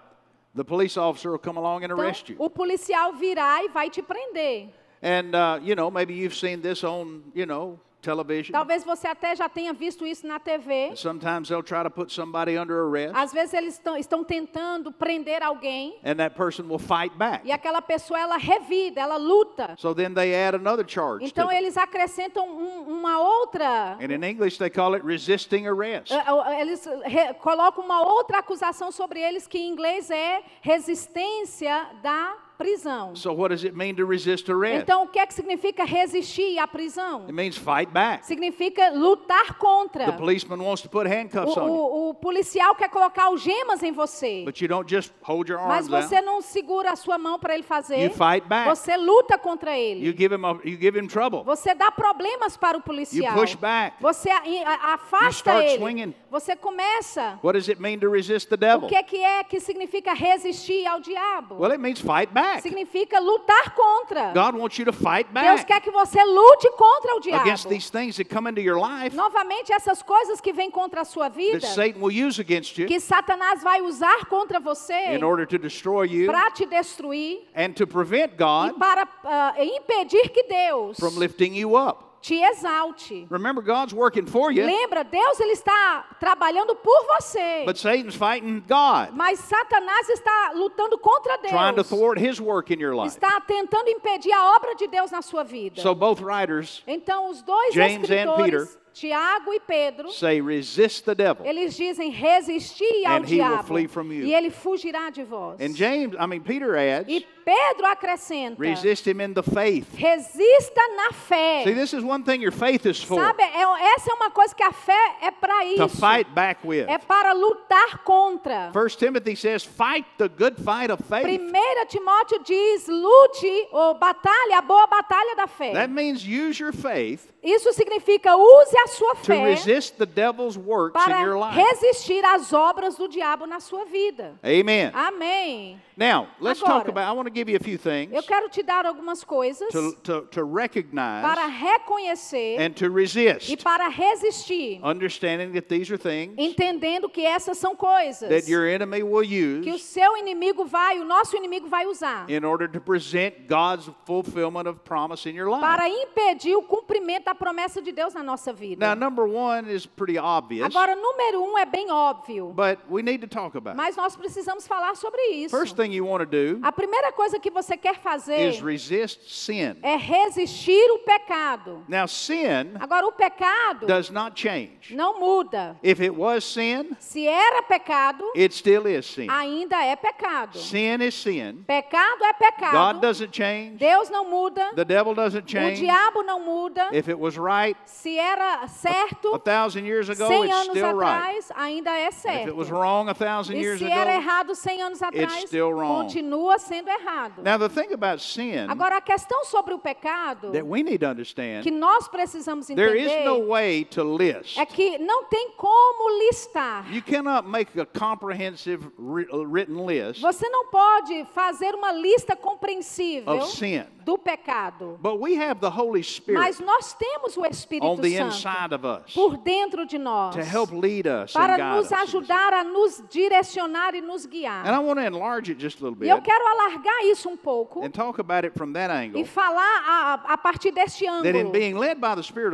the police officer will come along and então, arrest you. o policial virá e vai te prender. And, uh, you know, maybe you've seen this on, you know, television. Talvez você até já tenha visto isso na TV. Sometimes they'll try to put somebody under arrest, Às vezes eles estão, estão tentando prender alguém and that person will fight back. e aquela pessoa ela revida, ela luta. So then they add another charge Então eles acrescentam um- uma outra. And in English, they call it resisting arrest. eh, eh, Eles re- colocam uma outra acusação sobre eles que em inglês é resistência da prisão. So what does it mean to resist arrest? Então o que é que significa resistir à prisão? It means fight back. Significa lutar contra. The policeman wants to put O, handcuffs on you, o- o policial quer colocar algemas em você. but you don't just hold your Mas arms você out. não segura a sua mão para ele fazer. You fight back. Você luta contra ele. You give him a, you give him trouble. Você dá problemas para o policial. You push back. Você a- a- You afasta start ele. swinging. Você começa. What does it mean to resist the devil? O que é que é que significa resistir ao diabo? Well, it means fight back. Significa lutar contra. God wants you to fight Deus back quer que você lute contra o diabo. against these things that come into your life Novamente, essas coisas que vêm contra a sua that vida, Satan will use against you que Satanás vai usar contra você in order to destroy you para te destruir and to prevent e God para ah, impedir que Deus from lifting you up. Te exalte. Remember, God's working for you, Lembra, Deus ele está trabalhando por você. but Satan's fighting God, Mas Satanás está lutando contra trying to Deus. thwart his work in your life. Está tentando impedir a obra de Deus na sua vida. So both writers Então os dois James and escritores, Tiago e Pedro, say, resist the devil. eles dizem resistir ao diabo e ele fugirá de vós. And James, I mean, Peter adds, E Pedro acrescenta: resist him in the faith. resista na fé. See, this is one thing your faith is for Sabe, é- essa é uma coisa que a fé é para to isso. fight back with. É para lutar contra. First Timothy says, fight the good fight of faith. 1 Timóteo diz: lute ou batalha, a boa batalha da fé. That means use your faith Isso significa use a sua to fé resist the devil's works in your para life. resistir às obras do diabo na sua vida. Amen. Amém. Now, let's talk Agora, about, I want to give you a few things Eu quero te dar algumas coisas to, to, to recognize para reconhecer and to e resist, para resistir, understanding that these are things entendendo que essas são coisas that your enemy will que o use seu inimigo vai, o nosso inimigo vai usar in order to present God's fulfillment of promise in your life. para impedir o cumprimento da promessa de Deus na nossa vida. Now, number one is pretty obvious, Agora, número um é bem óbvio, but we need to talk about it. mas nós precisamos falar sobre isso. First thing you want to do A primeira coisa que você quer fazer is resist sin. é resistir o pecado. Now, sin Agora, o pecado does not change. não muda. If it was sin, Se era pecado, it still is sin. ainda é pecado. Sin is sin. Pecado é God pecado. doesn't change. Deus não muda. The devil doesn't O change. diabo não muda. If it was right Se era certo a thousand years ago, cem it's anos still right. atrás, ainda é If it was certo. wrong a thousand E years se era ago, errado 100 anos atrás, still wrong. continua sendo errado. Now the thing about sin Agora, a questão sobre o pecado that we need to que understand, nós precisamos there is no entender way to list. é que não tem como listar. You cannot make a comprehensive uh, written list Você não pode fazer uma lista compreensível of sin. do pecado. But we have the Holy Spirit Mas nós temos o Espírito on the Santo inside of us por dentro de nós to help lead us and para guide nos us. ajudar a nos direcionar e nos And guiar. I want to enlarge it just a little E eu bit quero alargar isso um pouco and talk about it from that e angle. falar a, a partir deste ângulo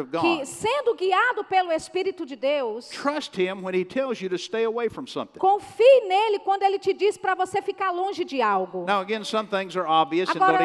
of que God, sendo guiado pelo Espírito de Deus, confie nele quando ele te diz para você ficar longe de algo. Now, again, Agora.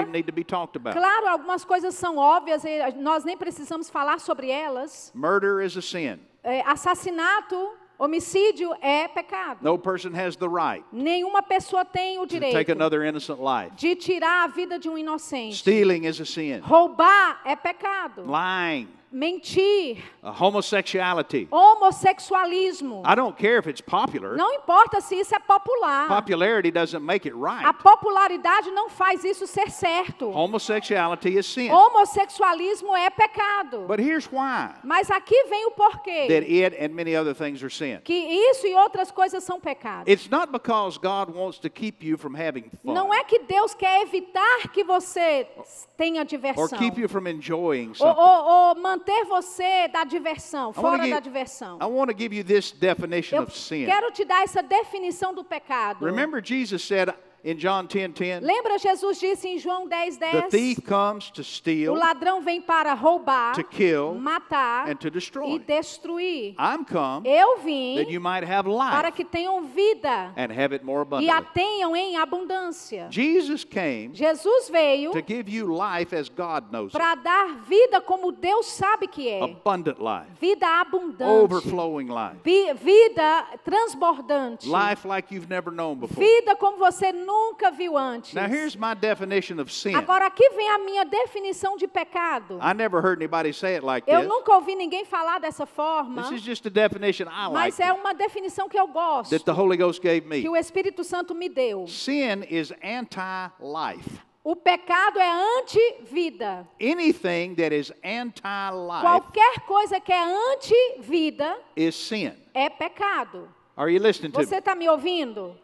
Claro, algumas coisas são óbvias e nós nem precisamos falar sobre elas. Murder is a sin. É, assassinato, homicídio é pecado. No person has the right Nenhuma pessoa tem o to take direito another innocent life. de tirar a vida de um inocente. Stealing is a sin. Roubar é pecado. Lying, Mentir, uh, homosexuality. homossexualismo. I don't care if it's popular. Não importa se isso é popular. Popularity doesn't make it A right. popularidade não faz isso ser certo. Homosexuality is sin. Homossexualismo é pecado. But here's why Mas aqui vem o that porquê. it and many other things are sin. Que isso e outras coisas são pecados. It's not because God wants to keep you from having fun Não é que Deus quer evitar que você tenha or diversão. keep you from enjoying Ou, something. ou- ou manter você da diversão, fora give- da diversão. I want to give you this definition Eu of sin. quero te dar essa definição do pecado. Remember, Jesus said, in John 10 10? Lembra Jesus disse em João 10, The 10? thief comes to O steal ladrão vem para roubar, To kill matar and to destroy. e destruir. I'm come Eu that vim you might have para life que tenham vida and have it more e a abundantly. tenham em abundância. Jesus came Jesus veio to give you life as God knows it. para dar vida como Deus sabe que é. Abundant life, Vida abundante. overflowing life, Vi- Vida transbordante. life like you've never known before. Vida como você nunca viu antes. Now, here's my definition of sin. Agora aqui vem a minha definição de pecado. I never heard anybody say it like Eu this. nunca ouvi ninguém falar dessa forma, This is just a definition I like mas é uma definição que eu gosto, that the Holy Ghost gave me. que o Espírito Santo me deu. Sin is anti-life. O pecado é anti-vida. Anything that is anti-life Qualquer coisa que é anti-vida is sin. é pecado. Are you listening to Você está me ouvindo?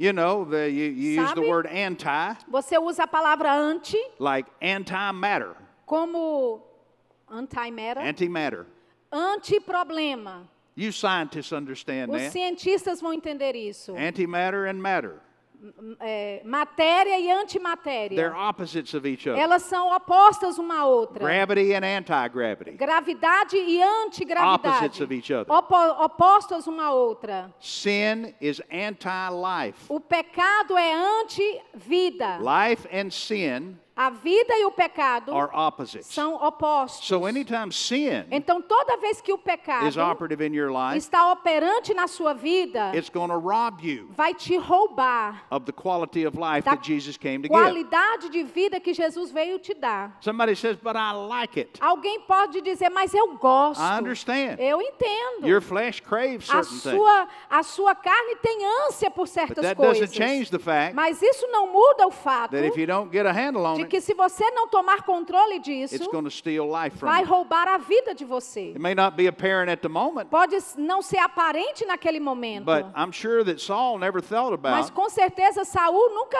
You know, the, you, you use the word anti, Você usa a palavra anti like antimatter, como anti-matter, antimatter. anti-problema. You scientists understand Os that. cientistas vão entender isso. Antimatter and matter. É, matéria e They're antimatéria. opposites of each other. Elas são opostas uma à outra. Gravity and anti-gravity. Gravidade e antigravidade. Opposites of each other. Opo- opostas uma à outra. Sin is anti-life. O pecado é anti-vida. Life and sin A vida e o pecado are opposites. são opostos. So anytime sin Então, toda vez que o pecado is operative in your life, está operante na sua vida, it's rob you vai te roubar of the quality of life da that Jesus came to give. qualidade de vida que Jesus veio te dar. Somebody says, but I like it. Alguém pode dizer, mas eu gosto. I understand. Eu entendo. Your flesh craves a certain things. sua, a sua carne tem ânsia por But certas that coisas. doesn't change the fact Mas isso não muda o fato that if you don't get a handle on de que se você não tomar controle disso, vai roubar a vida de você. It may not be apparent at the moment, Pode não ser aparente naquele momento, but I'm sure that Saul never thought mas com certeza Saul nunca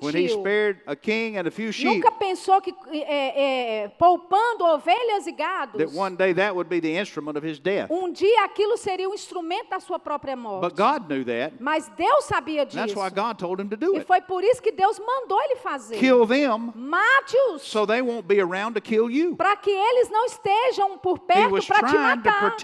when he sentiu, spared a king and a few sheep nunca pensou que é, é, poupando ovelhas e gados, that one day that would be the instrument of his death. um dia aquilo seria um instrumento da sua própria morte. But God knew that. Mas Deus sabia disso. why God told him to do E it. foi por isso que Deus mandou ele fazer. Kill them Mate-os. so they won't be around to kill you. para que eles não estejam por perto para te matar.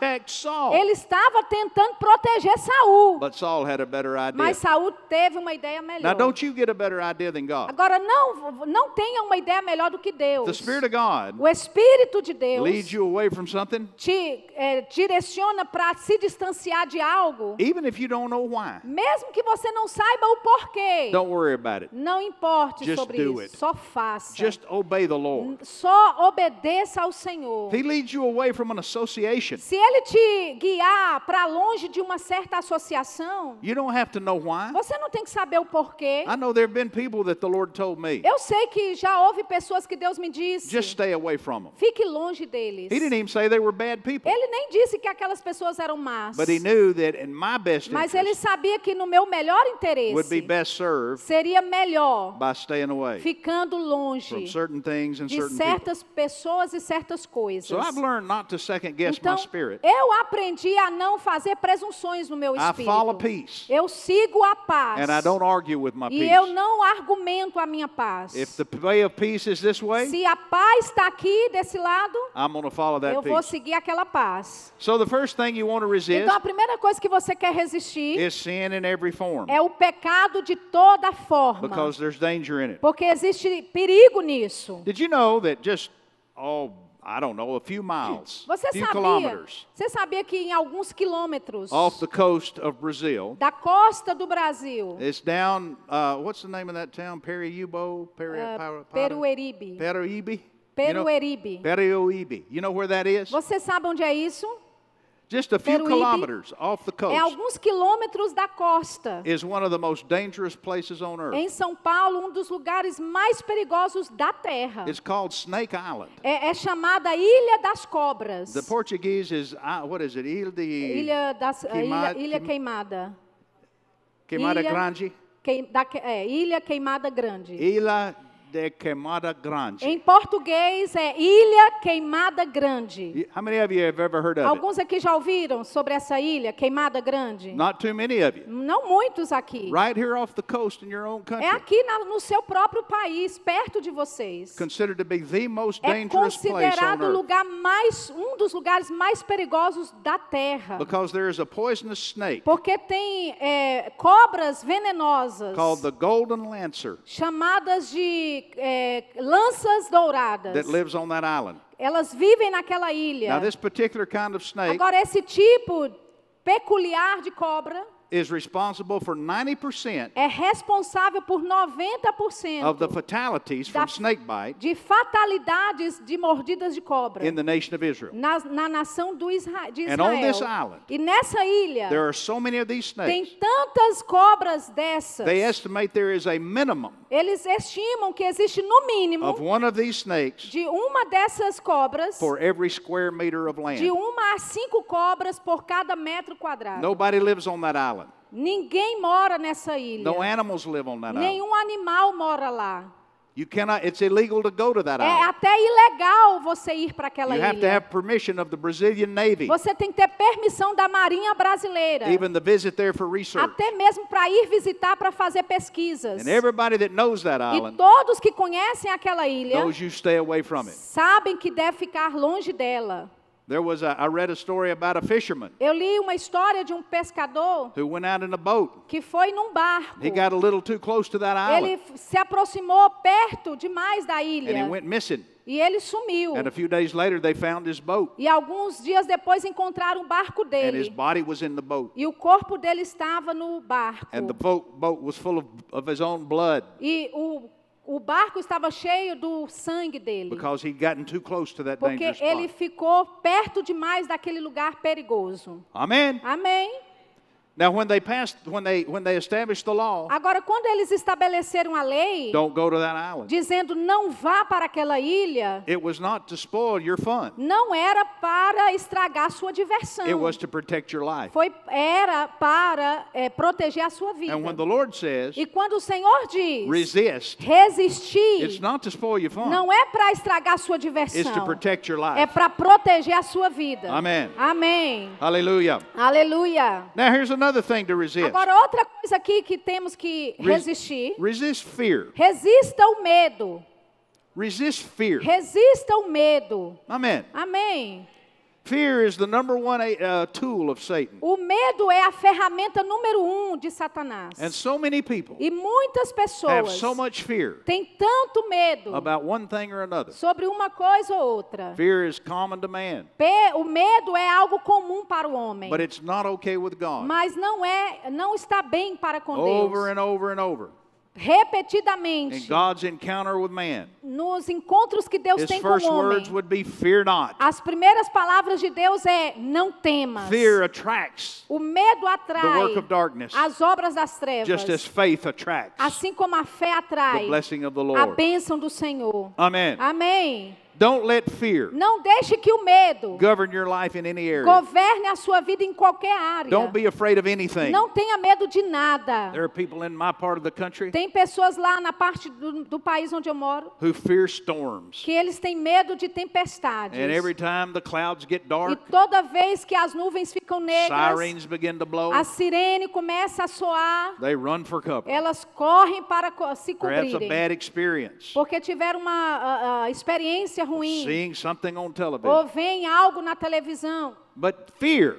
Ele estava tentando proteger Saul, But Saul had a better idea. mas Saul teve uma ideia Now, melhor. don't you get a better idea than God. Agora não, não tenha uma ideia melhor do que Deus. The Spirit of God O Espírito de Deus leads you away from something, te eh, direciona para se distanciar de algo, even if you don't know why. mesmo que você não saiba o porquê. Don't worry about it. Não importe Just sobre do isso, it. só faça. Just obey the Lord. Só obedeça ao Senhor. He leads you away from an association, Se ele te guiar para longe de uma certa associação, you don't have to know why. você não tem que saber o porquê. I know there have been people that the Lord told me, Eu sei que já houve pessoas que Deus me disse, just stay away from them. fique longe deles. He didn't even say they were bad people, Ele nem disse que aquelas pessoas eram más. but He knew that in my best Mas ele sabia que no meu melhor would be interesse best served seria melhor by staying away ficando from longe certain things and de certain people. certas pessoas e certas coisas. So I've learned not to second guess my Então, spirit. eu aprendi a não fazer presunções no meu I follow espírito. peace, Eu sigo a paz. and I don't argue with my E eu não argumento a minha paz. If the way of peace is this way, Se a paz está aqui desse lado, I'm going to follow that eu vou seguir aquela paz. So the first thing you want to resist Então a primeira coisa que você quer resistir is sin in every form é o pecado de toda forma. because there's danger in it. Porque existe perigo nisso. Did you know that just, oh, I don't know, a few miles, Você few sabia, kilometers você sabia que em alguns quilômetros off the coast of Brazil, da costa do Brasil, it's down, uh, what's the name of that town? Periubo? Peri, uh, Para- Para- Perueribe, Peruíbe? You know- Perueribe. Peruíbe. You know where that is? Você sabe onde é isso? Just a few kilometers off the É coast alguns quilômetros da costa. is one of the most dangerous places on earth. Em São Paulo, um dos lugares mais perigosos da Terra. It's called Snake Island. É, é chamada Ilha das Cobras. The Portuguese is, uh, what is it? Ilha de Ilha, das, Queima- ilha, ilha Queim- Queimada. Queimada Ilha- Grande? Queim- da- é, Ilha Queimada Grande. Ilha de Queimada Grande. Em português é Ilha Queimada Grande. How many of you have ever heard of it? Alguns aqui já ouviram sobre essa ilha, Queimada Grande? Not too many of you. Não muitos aqui. Right here off the coast in your own country. É aqui na- no seu próprio país, perto de vocês. Considered to be the most É dangerous considerado o lugar mais, um dos lugares mais perigosos da Terra. Because there is a poisonous snake Porque tem é, cobras venenosas called the golden lancer chamadas de é, lanças douradas. that lives on that island. Elas vivem naquela ilha. Now, this particular kind of snake Agora, esse tipo peculiar de cobra is responsible for 90% é responsável por 90% of the fatalities from snake bite de fatalidades de mordidas de cobra in the nation of Israel. na, na nação do Isra de And on Israel. this island, e nessa ilha There are so many of these tem snakes. tantas cobras dessas. They estimate there is a minimum Eles estimam que existe no mínimo of one of these snakes de uma dessas cobras, for every square meter of de land. uma a cinco cobras por cada metro quadrado. Nobody lives on that island. Ninguém mora nessa ilha. No animals live on that island. Nenhum animal mora lá. You cannot, it's illegal to go to that É island. até ilegal você ir para aquela You have to ilha. have permission of the Brazilian Navy, Você tem que ter permissão da Marinha Brasileira. even to visit there for research. Até mesmo para ir visitar para fazer pesquisas. And everybody that knows that E island todos que conhecem aquela ilha knows you stay away from it. sabem que deve ficar longe dela. There was a, I read a story about a fisherman Eu li uma história de um pescador who went out in a boat. que foi num barco. He got a little too close to that Ele island f- se aproximou perto demais da and he ilha went missing. e ele sumiu. And a few days later, they found his boat, E alguns dias depois encontraram o barco and his dele. body was in the boat. E o corpo dele estava no barco. And the boat, boat was full of, of his own blood E o, o barco estava cheio do sangue dele. because he'd gotten too close to that Porque dangerous ele spot. ficou perto demais daquele lugar perigoso. Amen. Amém? Now, when they passed, when they when they established the law, Agora, quando eles estabeleceram a lei, don't go to that island. dizendo não vá para aquela ilha, It was not to spoil your fun. não era para estragar sua diversão. It was to protect your life. Foi, era para é, proteger a sua vida. And when the Lord says E quando o Senhor diz resist, resistir, it's not to spoil your fun. não é para estragar sua It's to diversão, protect your é life. para proteger a sua vida. Amém. Amém. Hallelujah. Aleluia. Now, here's another thing to resist. Agora, outra coisa aqui que temos que Res- resistir. Resist fear. Resista o medo. Resist fear. Resista o medo. Amen. Amém. Fear is the number one uh, tool of Satan. O medo é a ferramenta número um de Satanás. And so many people E muitas have pessoas so much fear têm tanto medo about one thing or another. sobre uma coisa ou outra. Fear is common to man, O medo é algo comum para o homem, but it's not okay with God. mas não é, não está bem para com Over Deus. and over and over. In Repetidamente, God's encounter with man, nos encontros que Deus his tem com o homem, words would be fear not. as primeiras palavras de Deus é não temas. Fear attracts O medo the atrai work of darkness, as obras das trevas, just as faith attracts assim como a fé the atrai blessing of the a bênção do Senhor. Amen. Amém. Don't let fear Não deixe que o medo govern your life in any area. governe a sua vida em qualquer área. Don't be afraid of anything. Não tenha medo de nada. There are people in my part of the country Tem pessoas lá na parte do, do país onde eu moro who fear storms. que eles têm medo de tempestades. And every time the clouds get E dark, toda vez que as nuvens ficam negras, sirens begin to blow, a sirene começa a soar, they run for cover. elas correm para se Perhaps a cobrirem. bad experience, Porque tiveram uma ah, ah, experiência ruim. seeing something on Ou television. vem algo na televisão. But fear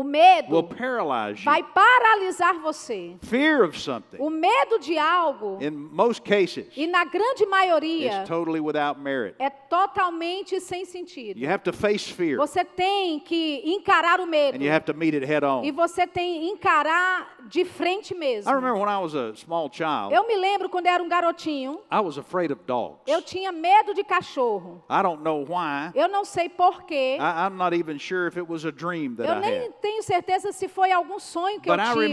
O medo will paralyze you. vai paralisar você. Fear of something, O medo de algo, in most cases, e na grande maioria, is totally without merit. é totalmente sem sentido. You have to face fear, Você tem que encarar o medo. and you have to meet it head E on. você tem que encarar de frente mesmo. I remember when I was a small child, Eu me lembro quando eu era um garotinho, I was afraid of dogs. eu tinha medo de cachorro. I don't know why. Eu não sei porquê. I, I'm not even sure if it was a dream that Eu I nem had. Tenho certeza se foi algum sonho que but eu tive.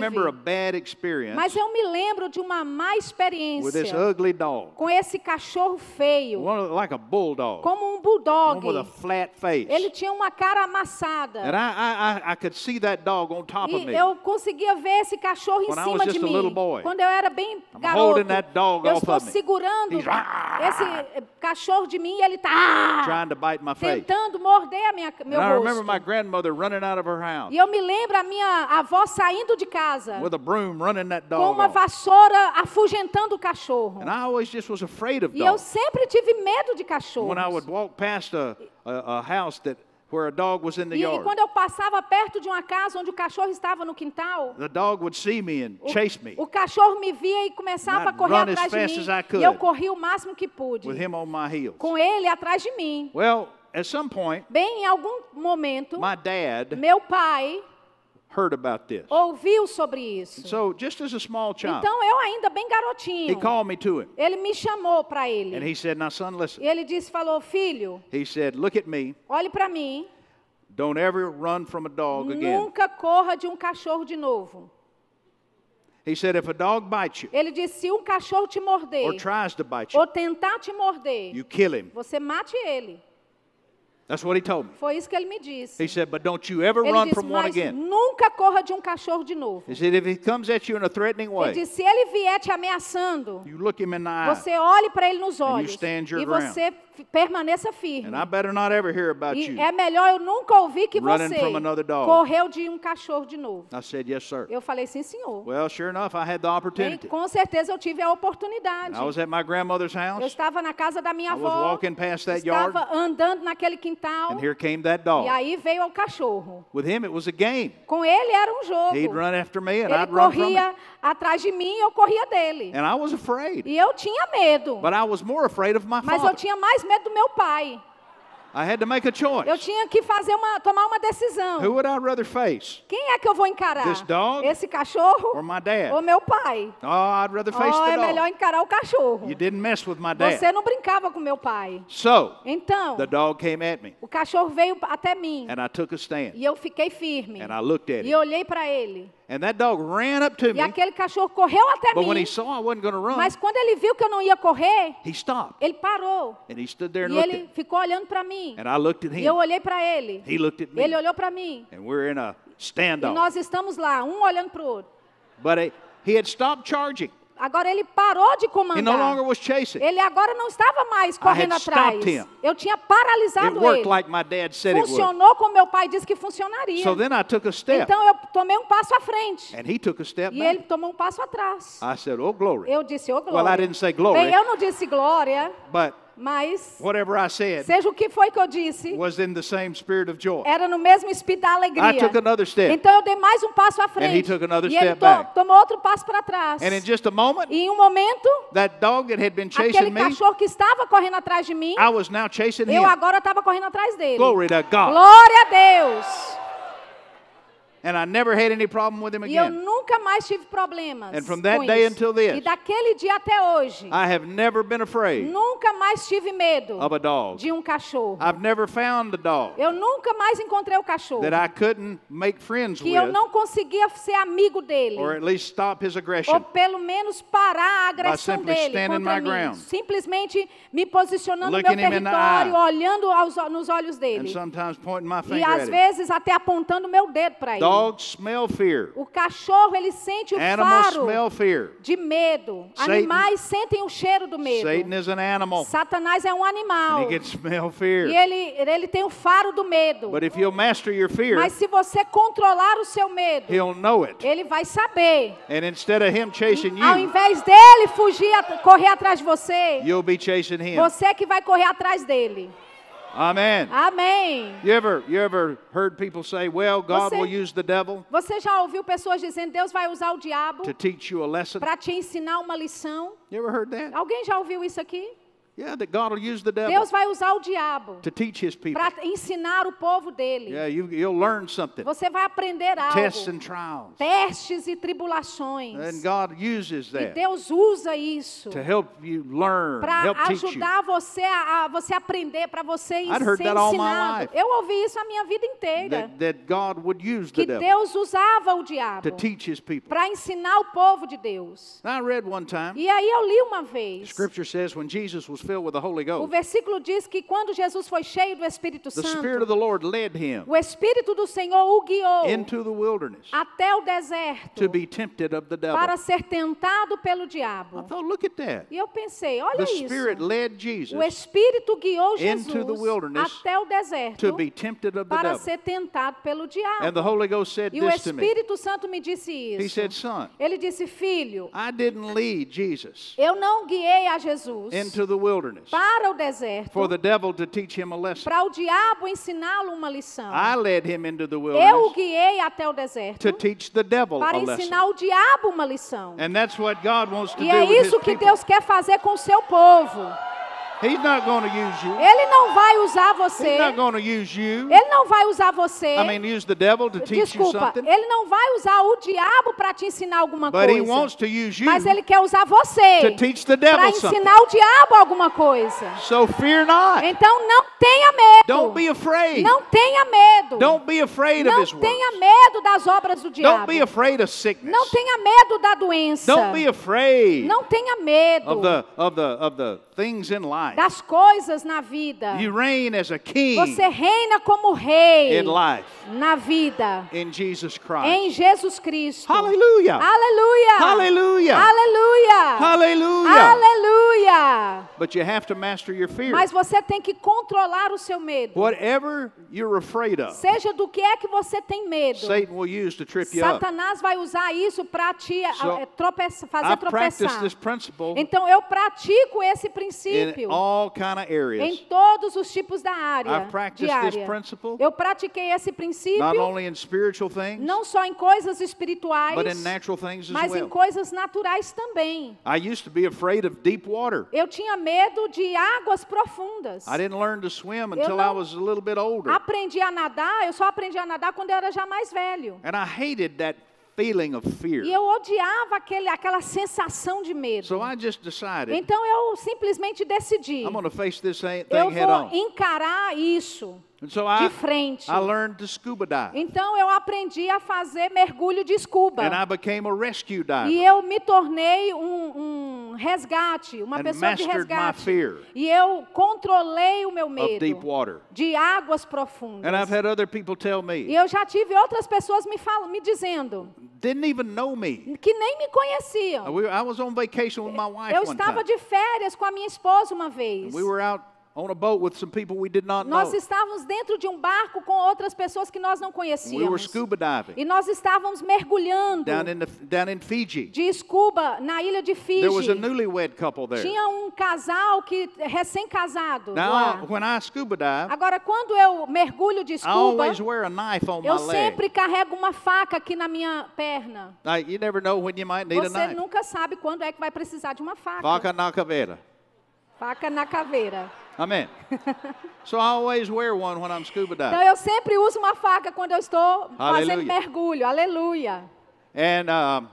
Mas eu me lembro de uma má with this experiência ugly dog, com esse cachorro feio, one like a bulldog, como um bulldog. with a flat face. Ele tinha uma cara amassada. I, I, I, E eu conseguia ver esse cachorro em When cima de mim. Quando eu era bem I'm garoto. eu estou segurando He's- esse eh, cachorro de mim e ele está face. tentando morder a minha, meu And I remember my rosto. grandmother running out of her house E eu me lembro a minha avó saindo de casa with a broom running that com dog uma off. vassoura afugentando o cachorro. And I always just was afraid of E eu dogs. sempre tive medo de cachorros. When I would walk past a, a, a house that where a dog was in the E, e quando eu passava perto de uma casa onde o cachorro estava no quintal, the dog would see me and chase me o cachorro me via e começava And a correr atrás de mim. E eu corri o máximo que pude. with him on my heels. Com ele atrás de mim. Well, at some point, Bem, em algum momento, my dad meu pai heard about this. ouviu sobre isso. So, just as a small child, Então eu ainda bem he garotinho. called me to him Ele me chamou para and ele. he said, Now, son, listen. E ele disse, falou, filho, He said, Look at me. olhe para mim. Don't ever run from a dog again. Nunca corra de um cachorro de novo. He said, If a dog bites you Ele disse, se um cachorro te morder or tries to bite you, ou tentar te morder, you kill him. você mate ele. That's what he told me. Foi isso que ele me disse. He said, But don't you ever Ele run disse, from one again. nunca corra de um cachorro de novo. He said, If he comes at you in a threatening Ele way, disse, se ele vier te ameaçando, you look him in the eye. você olhe para ele nos you olhos stand your e ground. você permaneça firme. And I better not ever hear about E you. é melhor eu nunca ouvir que você correu de um cachorro de novo. I said, Yes, sir. Eu falei, sim, senhor. Well, sure enough, I had the Bem, opportunity. com certeza eu tive a oportunidade. I was at my grandmother's Eu house, estava na casa da minha I was avó, walking past that yard, estava andando naquele quintal, and here came that e aí veio o cachorro. Him, it was a game. Com ele era um jogo. He'd run after me, and Ele I'd run from him. corria atrás de mim eu corria dele. And I was afraid. E eu tinha medo. But I was more afraid of my Mas eu father. tinha mais medo do meu pai. I had to make a Eu choice. tinha que fazer uma, tomar uma decisão. Who would I rather face? Quem é que eu vou encarar? This dog Esse cachorro Or my ou dad? meu pai? Oh, I'd rather face Oh, the é melhor dog. encarar o cachorro. You didn't mess with my dad. Você não brincava com meu pai. So, Então, the dog came at me, o cachorro veio até mim and I took a stand, e eu fiquei firme. and I looked at E him. olhei para ele. And that dog ran up to E me, aquele cachorro correu até but when mim. he saw I wasn't going to run, Mas quando ele viu que eu não ia correr, he stopped. ele parou. And he stood there and E ele at ficou olhando para mim. And I looked at E eu him. olhei para ele. He looked at Ele me. olhou para mim. And we're in a E standoff. nós estamos lá, um olhando para o outro. But he had stopped charging. Agora ele parou de He no longer comandar. was chasing. Ele agora não estava mais correndo had atrás. stopped him. Eu tinha It paralisado worked ele. like my dad said it would. Funcionou como meu pai disse que funcionaria. So then I took a step, Então eu tomei um passo à frente. and he took a step E ele tomou um passo atrás. I said, Oh, glory. Eu disse, ô glória. Well, I didn't say glory. Bem, eu não disse glória, But mas whatever I said seja o que foi que eu disse, was in the same spirit of joy. era no mesmo espírito da alegria. I took another step. Então eu dei mais um passo à frente. he took another e ele step back. tomou outro passo para trás. And in just a moment, E em um momento, that dog that had been aquele chasing me, cachorro que estava correndo atrás de mim, I was now chasing eu him. agora estava correndo atrás dele. Glory to God. Glória a Deus. And I never had any problem with him E eu again. nunca mais tive problemas. And from that com day isso. until this, e daquele dia até hoje, I have never been afraid nunca mais tive medo of a dog. de um cachorro. I've never found a dog Eu nunca mais encontrei o cachorro that I couldn't make friends que eu with não conseguia ser amigo dele. or at least stop his Ou aggression. pelo menos parar a agressão simply dele standing contra my mim. ground. Simplesmente me posicionando no meu Looking him in the território, eye. olhando aos, nos olhos And dele. sometimes pointing my E finger às at him. vezes até apontando meu dedo para ele. Dogs smell fear. O cachorro, ele sente o Animals faro smell fear. de medo. Satan- Animais sentem o cheiro do medo. Satan is an animal Satanás é um animal. and he can smell E fear. ele, ele tem o faro do medo. But if you'll master your fear, Mas se você controlar o seu medo, he'll know it. ele vai saber. And instead of him chasing Ao you, invés dele fugir, correr atrás de você, you'll be chasing him. você que vai correr atrás dele. Amen. Amém. You ever you ever heard people say, "Well, God Você- will use the devil Você já ouviu pessoas dizendo Deus vai usar o diabo to teach you a lesson"? para te ensinar uma lição? You ever heard that? Alguém já ouviu isso aqui? Yeah, that God will use the devil Deus vai usar o diabo to teach his people. para ensinar o povo dele. Yeah, you, you'll learn something. Você vai aprender Tests algo. and trials. Testes e tribulações. And God uses E that Deus usa isso to help you learn, para ajudar você a, a você aprender, para você I'd ser ensinado. Eu ouvi isso a minha vida inteira. That, that God would use the Que devil Deus usava o diabo para ensinar o povo de Deus. I read one time, E aí eu li uma vez. Scripture says when Jesus was filled with the Holy O Ghost, versículo diz que quando Jesus foi cheio do Espírito the Spirit of Santo, the Lord led him o Espírito do Senhor o guiou into the wilderness até o deserto to be tempted of the devil. para ser tentado pelo I diabo. thought, look at that. E eu pensei, olha The Spirit isso. led O Jesus Espírito guiou into the Jesus wilderness até o to deserto be tempted of the para devil. ser tentado pelo And the diabo. Holy Ghost said E o this to me. Espírito Santo me disse He isso. said, Son, Ele disse, filho, I didn't lead Jesus eu não guiei a Jesus into the wilderness para o deserto for the devil to teach him a lesson. para o diabo ensiná-lo uma lição. I led him into the Eu o wilderness guiei até o deserto to teach the devil para a lesson. ensinar o diabo uma lição. And that's what God wants to E do é with his isso que. Deus quer fazer com o seu povo. He's not going to use you. Ele não vai usar você. He's not going to use you. Ele não vai usar você. I mean, use the devil to teach you Desculpa, something. ele não vai usar o diabo para te ensinar alguma But he coisa. wants to use you Mas ele quer usar você para devil something. ensinar o diabo alguma coisa. So fear not. Então não tenha medo. Don't be afraid. Não tenha medo. Don't be afraid of Não his tenha words. medo das obras do diabo. Don't be afraid of sickness. Não tenha medo da doença. Don't be afraid Não tenha medo of the of the of the things in life. Das coisas na vida. You reign as a king Você reina como rei in life na vida in Jesus em Christ. Jesus Cristo. Hallelujah. Aleluia. Hallelujah. Aleluia. Hallelujah. Aleluia. But you have to master your fear. Mas você tem que controlar o seu medo. Whatever you're afraid of, Seja do que é que você tem medo. Satan will use to trip you up. Satanás vai usar isso para te So, eh, fazer I tropeçar. this principle Então eu pratico esse in princípio all kind of em areas. todos os tipos da área I've practiced this principle Eu pratiquei esse Not princípio only in spiritual things, não só em coisas espirituais, but in natural things as mas em well. coisas naturais também. I used to be afraid of deep water. Eu tinha medo de águas profundas. I didn't learn to swim until I não- was a little bit older. Aprendi a nadar, eu só aprendi a nadar quando eu era já mais velho. And I hated that feeling of fear. E eu odiava aquele, aquela sensação de medo. So I just decided Então eu simplesmente decidi. I'm going to face this thing Eu head vou on. encarar isso so de I, frente. I learned to scuba dive. Então eu aprendi a fazer mergulho de scuba. And I became a rescue E diver. eu me tornei um, um resgate, uma pessoa de resgate. E eu controlei o meu medo water. de águas profundas. And I've had other people tell E eu já tive outras pessoas me falam, me dizendo que nem me conheciam. We- I was on vacation with my wife Eu estava de férias com a minha esposa uma vez. On a boat with some people we did not know. Nós estávamos dentro de um barco com outras pessoas que nós não We were conhecíamos. scuba diving E nós estávamos mergulhando down in, the, down in Fiji. de scuba na ilha de There was a Fiji. newlywed couple there. Tinha um casal que recém-casado Now, lá. when I scuba dive, Agora, quando eu mergulho de I scuba, always wear a knife on my eu leg. sempre carrego uma faca aqui na minha perna. Like, you never know when you might need a Você knife. nunca sabe quando é que vai precisar de uma faca. Faca na caveira. Faca na caveira. Amen. so I always wear one when I'm scuba Então diving. eu sempre uso uma faca quando eu estou fazendo Aleluia. mergulho. Aleluia. And um,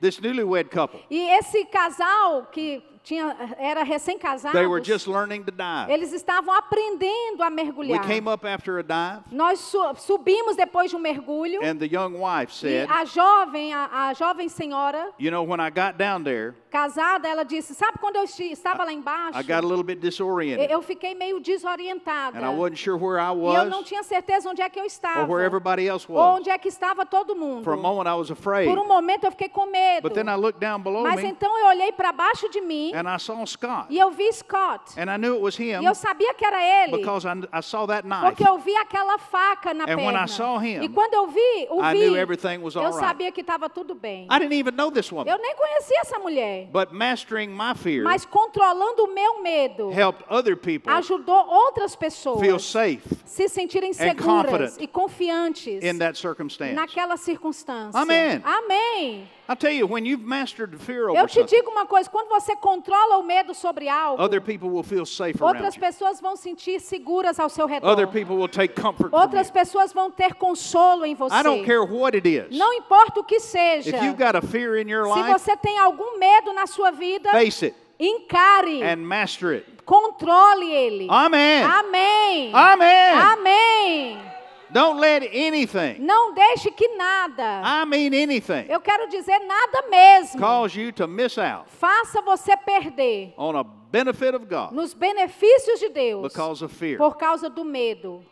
this newlywed couple, E esse casal que tinha, era recém-casado, they were just learning to dive. eles estavam aprendendo a We mergulhar. came up after a dive, Nós su- subimos depois de um mergulho and the young wife e said, a jovem, a, a jovem senhora You know, when I got down there, casada, ela disse, sabe quando eu estava lá embaixo, I got a little bit disoriented. eu fiquei meio desorientada. And I wasn't sure where I E eu não was tinha certeza onde é que eu estava. or where everybody else ou was. onde é que estava todo mundo. For a moment, I was afraid. Por um momento eu fiquei com medo. But then I looked down below Mas me, então eu olhei para baixo de mim and I saw Scott. e eu vi Scott. And I knew it was him E eu sabia que era ele. because I, I saw that knife. Porque eu vi aquela faca na And when perna. I saw him, e quando eu vi, o I vi, knew everything was all eu right. sabia que estava tudo bem. I didn't even know this woman. Eu nem conhecia essa mulher. But mastering my fear Mas controlando o meu medo, helped other people ajudou outras pessoas feel safe se sentirem seguras e confiantes in that circumstance. naquela circunstância. Amém. Amém. I tell you, when you've mastered the fear Eu over te something, digo uma coisa, quando você con- controla o medo sobre algo, other people will feel safe around outras pessoas vão sentir seguras ao seu redor. Other people will take comfort from Outras pessoas vão ter consolo em você. I don't care what it is. Não importa o que seja. If you've got a fear in your Se você tem algum medo na sua vida, face it encare, and master it. controle ele. Amen. Amém. Amen. Amém. Don't let anything, Não deixe que nada, I mean anything, eu quero dizer nada mesmo, cause you to miss out faça você perder on a benefit of God nos benefícios de Deus because of fear. por causa do medo.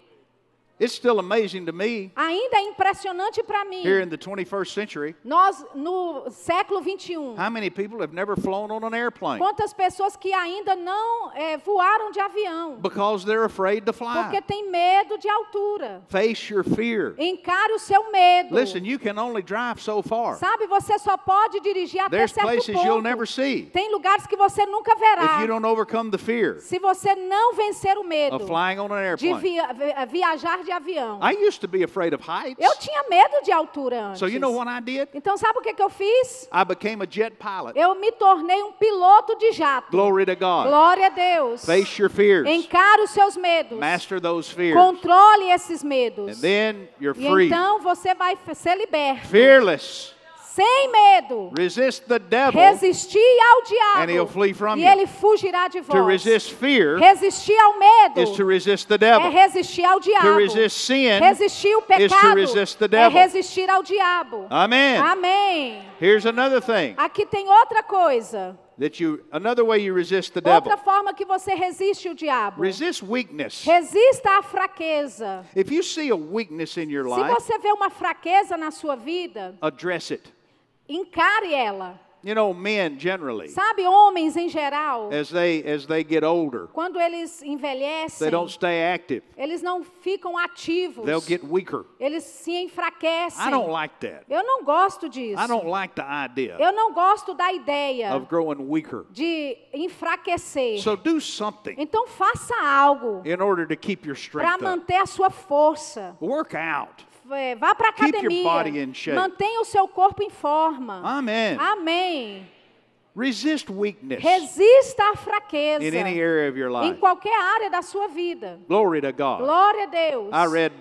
It's still amazing to me Ainda é impressionante para mim. here in the 21st century Nós, no século 21, how many people have never flown on an airplane quantas pessoas que ainda não eh, voaram de avião because they're afraid to porque fly. tem medo de altura. Face your fear. Encare o seu medo. Listen, you can only drive so far. Sabe, você só pode dirigir até There's certo places ponto. you'll never see Tem lugares que você nunca verá. if you don't overcome the fear Se você não vencer o medo of flying on an de airplane. via- vi- viajar de avião. I used to be afraid of heights. Eu tinha medo de altura antes. So you know what I did? Então sabe o que, que eu fiz? I became a jet pilot. Eu me tornei um piloto de jato. Glory to God. Glória a Deus. Face your fears. Encare os seus medos. Master those fears. Controle esses medos. And then you're E free. então você vai ser liberto. Fearless. Sem medo. Resist the devil. Resistir ao diabo. And he'll flee from e you. ele fugirá de vós. To resist fear Resistir ao medo is to resist the é devil. resistir ao diabo. To resist sin resistir o is to pecado resist the é devil. resistir ao diabo. Amen. Amém. Here's another thing Aqui tem outra coisa. that you another way you resist the Outra devil. forma que você resiste o diabo. Resist weakness. Resista à fraqueza. If you see a weakness in your Se life, você vê uma fraqueza na sua vida, address it. Encare ela. You know, men generally, Sabe, homens em geral, as they as they get older, quando eles they envelhecem, don't stay active. eles não ficam ativos. They'll get weaker. Eles se enfraquecem. I don't like that. Eu não gosto disso. I don't like the idea Eu não gosto da ideia of growing weaker. de enfraquecer. So do something Então faça algo para manter a sua força. Work out. É, Vá para a academia. Mantenha o seu corpo em forma. Amen. Amém. Resist weakness Resista à fraqueza in any area of your em life. qualquer área da sua vida. Glory to God. Glória a Deus. I read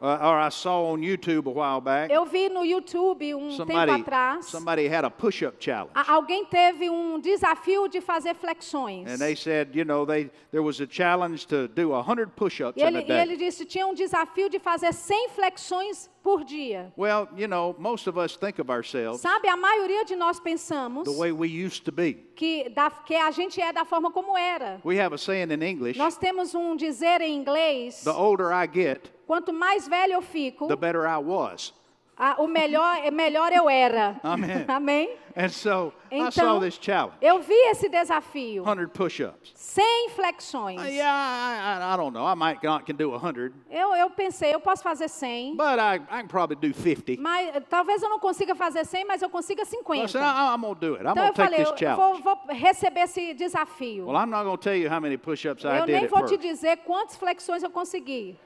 uh, or I saw on YouTube a while back. Eu vi no YouTube um tempo Somebody, atrás. somebody had a push-up challenge, a- Alguém teve um desafio de fazer flexões. and they said, you know, they there was a challenge to do hundred push-ups E in ele, a e day. ele disse tinha um desafio de fazer 100 flexões por dia. Well, you know, most of us think of ourselves Sabe, a maioria de nós pensamos the way we used to be. que, da, que a gente é da forma como era. We have a saying in English: Nós temos um dizer em inglês: the older I get, quanto mais velho eu fico, the better I was. a- o melhor, é melhor eu era. Amen. Amém? And so I saw Então, this challenge: eu vi esse desafio. 100 push-ups. 100 flexões. Uh, yeah, I, I, don't know. I might not can do 100, Eu, eu pensei, eu posso fazer 100, but I, I can probably do 50. mas eh, talvez eu não consiga fazer 100, mas eu consiga So I 50. said, I, I'm to do it. I'm Então going eu take falei, this eu vou, challenge. vou receber esse desafio. Well, I'm not to tell you how many push-ups I Eu did nem vou te dizer quantas flexões eu consegui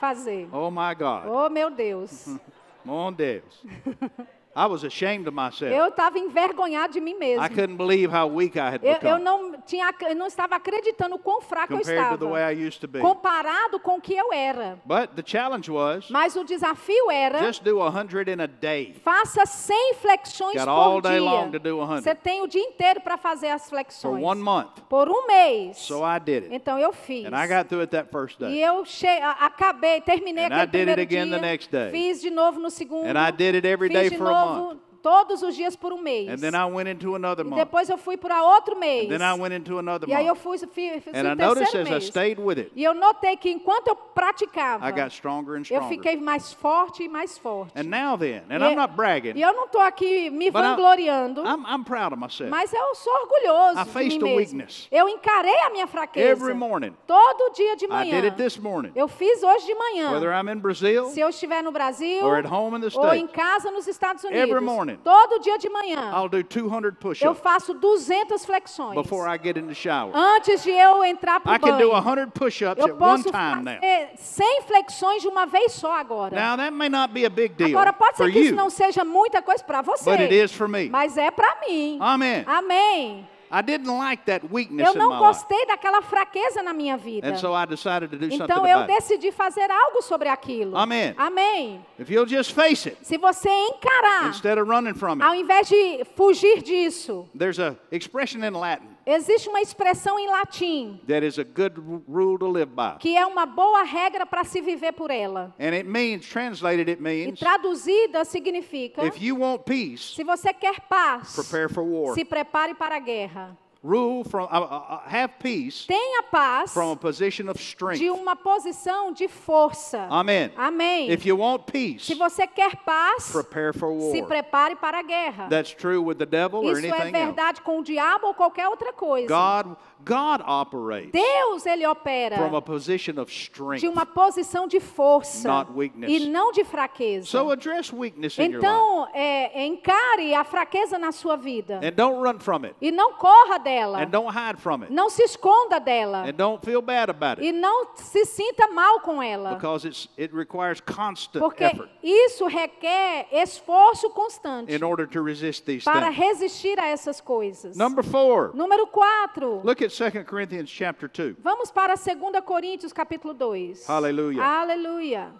fazer. Oh my God. Oh, meu Deus. Mon Deus. I was ashamed of myself. Eu estava envergonhado de mim mesmo. I couldn't believe how weak I had Eu, eu become não, tinha, eu não estava acreditando o quão fraco eu compared to the way I estava. used to be. Comparado com o que eu era. But the challenge was Mas o desafio era... just do 100 in a day. Faça 100 flexões Got por all day dia. long to do 100. Você tem o dia inteiro para fazer as For flexões. one month. Por um mês. So I did it. Então eu fiz. And I got through it that first E day. eu che a- acabei, terminei And I aquele did it primeiro again dia. the next day. Fiz de novo no segundo. And I did it every fiz day for a month. Todos os dias por um mês. And then I went into another e month. depois eu fui para outro mês. And then I went into another e aí eu month. fui, fui, fiz And I noticed terceiro as I mês. stayed with it, E eu notei que enquanto eu praticava, I got stronger and eu stronger. fiquei mais forte e mais forte. And now then, and e, I'm not bragging, e eu não estou aqui me I- vangloriando. I'm, I'm proud of myself. Mas eu sou orgulhoso I de faced mim mesmo. weakness. Eu encarei a minha fraqueza. Every morning. Todo dia de I manhã. did it this morning. Eu fiz hoje de manhã. Whether I'm in Brazil Se eu estiver no Brasil or at home in the ou em States, casa nos Estados Unidos. Every morning. Todo dia de manhã. I'll do 200 Eu push-ups faço 200 flexões. before I get in the shower. Antes de eu entrar para I o can do banho. 100 push-ups Eu at one posso time now. fazer 100 flexões de uma vez só agora. Now, that may not be a big deal Agora pode ser que isso não seja muita coisa para você. but it is for me. Mas é para mim. Amen. Amém. I didn't like that weakness Eu in não gostei daquela fraqueza na minha vida. And so I decided to do Então eu decidi fazer algo sobre aquilo. Amém. Amém. If you'll just face it Se você encarar, instead of running from ao invés de fugir disso, There's a expression in Latin existe uma expressão em latim that is a good r- rule to live by. que é uma boa regra para se viver por ela. And it means, translated, it E means, traduzida significa: if you want peace, se você quer paz, prepare for war. se prepare para a guerra. Rule from, uh, uh, uh, have peace Tenha paz from a position of strength. de uma posição de força. Amen. Amém. If you want peace, Se você quer paz, prepare for se war. prepare para a guerra. That's true with the devil or Isso é anything else. verdade com o diabo ou qualquer outra coisa. God, God operates Deus ele opera from a position of de strength. uma posição de força Not weakness. e não de fraqueza. So address weakness in your life. Então, é, encare a fraqueza na sua vida And don't run from it. e não corra dela. And don't hide from it. Não se esconda dela And don't feel bad about it. e não se sinta mal com ela, Because it's, it requires constant porque effort isso requer esforço constante in order to resist these para things. resistir a essas coisas. Number four, Número 4. look at 2 Corinthians chapter 2. Vamos para 2 Coríntios capítulo 2. Hallelujah. Aleluia.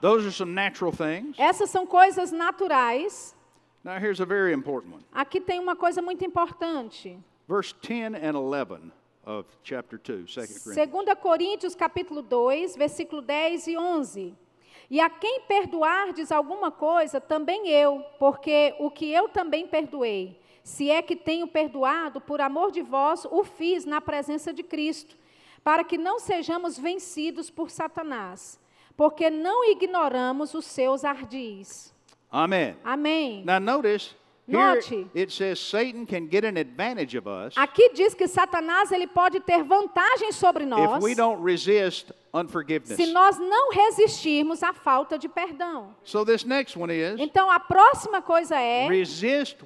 Those are some natural things. Essas são coisas naturais. Now here's a very important one. Aqui tem uma coisa muito importante. Verse 10 and 11 of chapter 2, 2 Corinthians. 2 Coríntios capítulo 2, versículo 10 e 11. E a quem perdoardes alguma coisa, também eu, porque o que eu também perdoei, se é que tenho perdoado, por amor de vós, o fiz na presença de Cristo, para que não sejamos vencidos por Satanás, porque não ignoramos os seus ardis. Amen. Amém. Now notice, Note. it says Satan can get an advantage of us Aqui diz que Satanás ele pode ter vantagem sobre nós if we don't resist unforgiveness. se nós não resistirmos à falta de perdão. So this next one is Então a próxima coisa é resist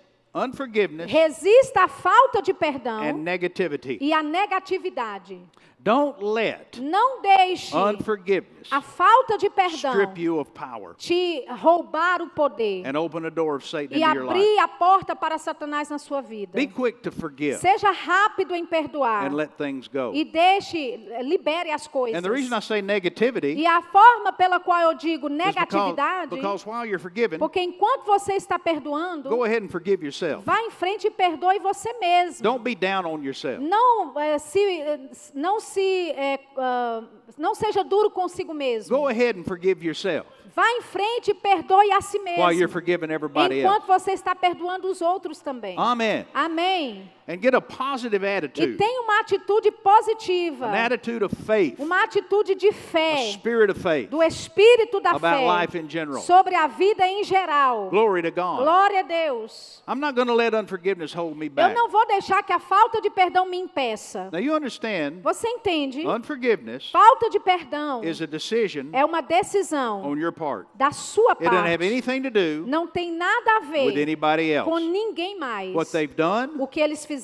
resista à falta de perdão and negativity. e à negatividade. Don't let Não deixe unforgiveness a falta de perdão strip you of power te roubar o poder and open the door of Satan e into your life. abrir a porta para Satanás na sua vida. Be quick to forgive Seja rápido em perdoar and let things go. e deixe, libere as coisas. And the reason I say negativity E a forma pela qual eu digo is because, negatividade, because while you're forgiven, porque enquanto você está perdoando, go ahead and forgive yourself. vá em frente e perdoe você mesmo. Don't be down on yourself. Não eh, se, eh, não se, eh, ah, não seja duro consigo mesmo. Go ahead and forgive yourself Vá em frente e perdoe a si while you're mesmo. forgiving everybody Enquanto else. você está perdoando os outros também. Amen. Amém. And get a positive E attitude, tenha uma atitude positiva, an attitude of faith, uma atitude de a fé, spirit of faith do espírito da about fé life in general. sobre a vida em geral. Glory to God. Glória a Deus. I'm not going to let unforgiveness hold me Eu back. não vou deixar que a falta de perdão me impeça. Now you understand, Você entende? unforgiveness Falta de perdão is a decision é uma decisão on your part. da sua It doesn't have parte. anything to do Não tem nada a with ver anybody com else. ninguém mais. What they've done, O que eles fizeram,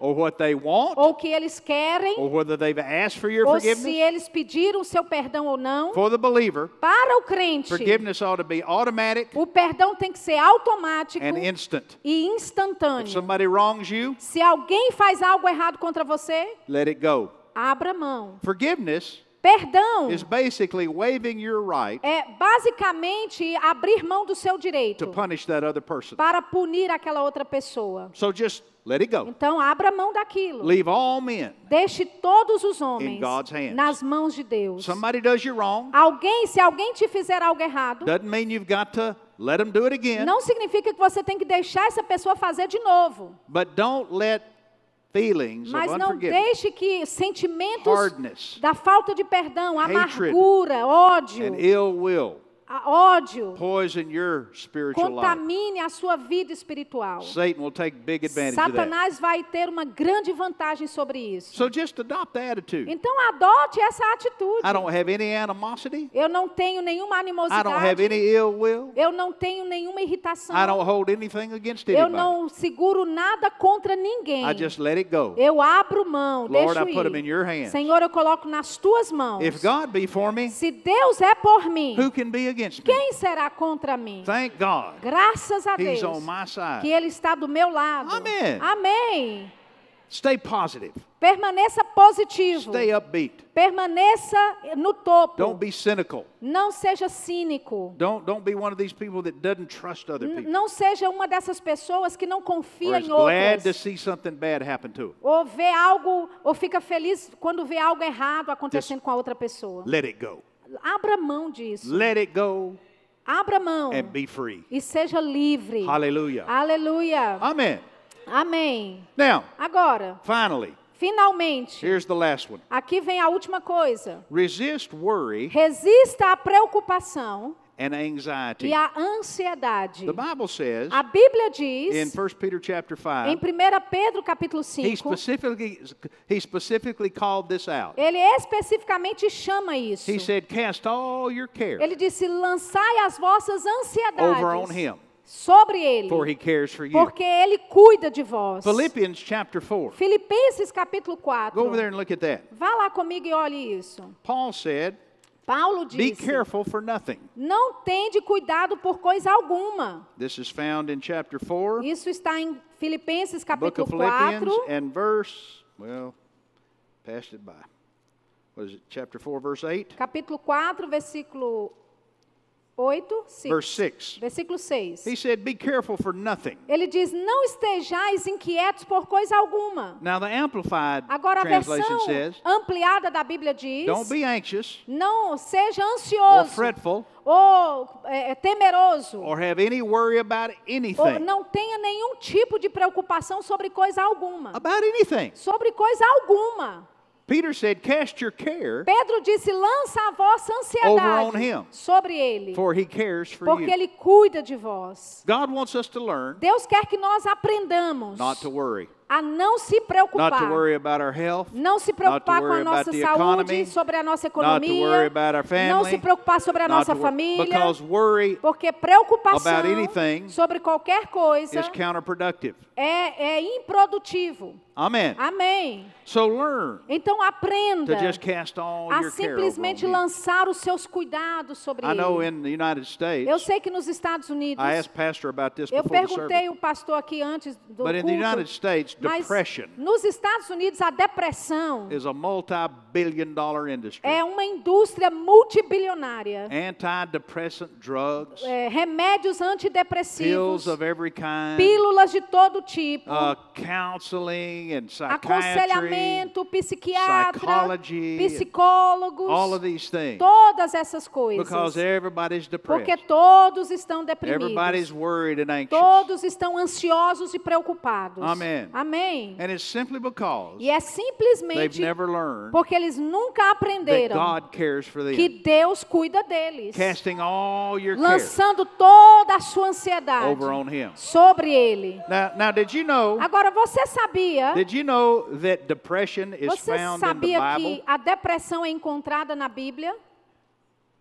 or what they want, ou o que eles querem, or whether they've asked for your ou se forgiveness. eles pediram o seu perdão ou não. For the believer, Para o crente, forgiveness ought to be automatic o perdão tem que ser automático and instant. e If instantâneo. somebody wrongs you, Se alguém faz algo errado contra você, let it go. abra mão. Forgiveness Perdão is basically waiving your right é basicamente abrir mão do seu to direito punish that other person. para punir aquela outra pessoa. So just let it go. Então, abra mão daquilo. Leave all men. Deixe todos os homens God's hands. nas mãos de Deus. Somebody does you wrong, Alguém, se alguém te fizer algo errado, doesn't mean you've got to let them do it again, não significa que você tem que deixar essa pessoa fazer de novo. but don't let feelings of Mas não unforgiveness, deixe que sentimentos hardness, da falta de perdão, amargura, ódio, ódio, poison your spiritual life. contamine a sua vida espiritual. Satan will take big advantage of that. Satanás vai ter uma grande vantagem sobre isso. So just adopt the attitude. Então adote essa atitude. I don't have any animosity. Eu não tenho nenhuma I don't have animosidade. any ill will. Eu não tenho nenhuma irritação. I don't hold anything against Eu anybody. não seguro nada contra ninguém. I just let it go. Eu abro mão, Lord, deixo I put them in ir. your hands. Senhor, eu coloco nas tuas mãos. If God be for me, Se Deus é por mim, who can be against me? quem será contra mim? Thank God. Graças a He's Deus on my que side. Ele está do meu lado. Amém. Amém. Stay positive. Permaneça positivo. Stay upbeat. Permaneça no topo. Don't be cynical. Não seja cínico. Don't, don't be one of these people that doesn't trust other people. Não seja uma dessas pessoas que não confia em glad to see something bad happen to. Ou vê algo, ou fica feliz quando vê algo errado acontecendo com a outra pessoa. Let it go. Abra mão disso. Let it go Abra mão and be free. e seja livre. Hallelujah. Aleluia. Amen. Amém. Now, Agora, finally, finalmente, here's the last one. aqui vem a última coisa. Resist worry Resista à preocupação and anxiety. e à ansiedade. The Bible says A Bíblia in diz 1 Peter chapter em 5, 1 Pedro capítulo he 5, specifically he specifically called this out. ele especificamente chama isso. He said, "Cast all your care Ele disse: lançai as vossas over on ansiedades him, sobre ele, for he cares for you." porque ele cuida de vós. Philippians chapter 4. Filipenses capítulo 4. Go over there and look at that. Vá lá comigo e olhe isso. Paul said, Paulo "Be disse: careful for nothing." Não tende cuidado por coisa alguma. This is found in chapter 4, Isso está em Filipenses book capítulo of Philippians, 4, and verse, well, passed it by. What is it? Chapter 4, verse 8? capítulo 4, versículo 8, sim. Verse 6. versículo 6. He said, Be careful for nothing. Ele diz: Não estejais inquietos por coisa alguma. Now, the Amplified Agora a translation versão says, ampliada da Bíblia diz: Don't be anxious Não seja or ansioso fretful ou é, temeroso. or have any worry about Ou anything. não tenha nenhum tipo de preocupação sobre coisa alguma. About anything. Sobre coisa alguma. Peter said, Cast your care, Pedro disse: lança a vossa Over on ansiedade him. sobre ele, for he cares for porque you. ele cuida de vós. God wants us to learn Deus quer que nós aprendamos not to worry, a não se preocupar. to worry about our health, Não se preocupar com a nossa saúde, economy, sobre a nossa economia, family, não se preocupar sobre a nossa família, porque preocupação sobre qualquer coisa is counterproductive. é, é improdutivo. Amen. Amém. So learn Então aprenda a simplesmente lançar os seus cuidados sobre ele. in the United States, Eu sei que nos Estados Unidos, eu perguntei o pastor aqui antes do culto, States, mas depression nos Estados Unidos a depressão is a multi-billion dollar industry. é uma indústria multibilionária. Antidepressant drugs, É, remédios antidepressivos, pills of every kind, pílulas de todo tipo, uh, counseling and aconselhamento, psiquiatra, psicólogos, all of these things. todas essas coisas. Because everybody's Porque depressed. todos estão deprimidos. Everybody's worried and anxious. Todos estão ansiosos e preocupados. Amém. Amém. And it's simply because E é they've simplesmente never learned porque eles nunca aprenderam God cares for que. Deus cuida deles. Casting all your care Lançando toda a sua ansiedade over on Him. sobre ele. Now, now, did you know? Agora, você sabia? Did you know that depression is Você found in the sabia Bible? que a depressão é encontrada na Bíblia?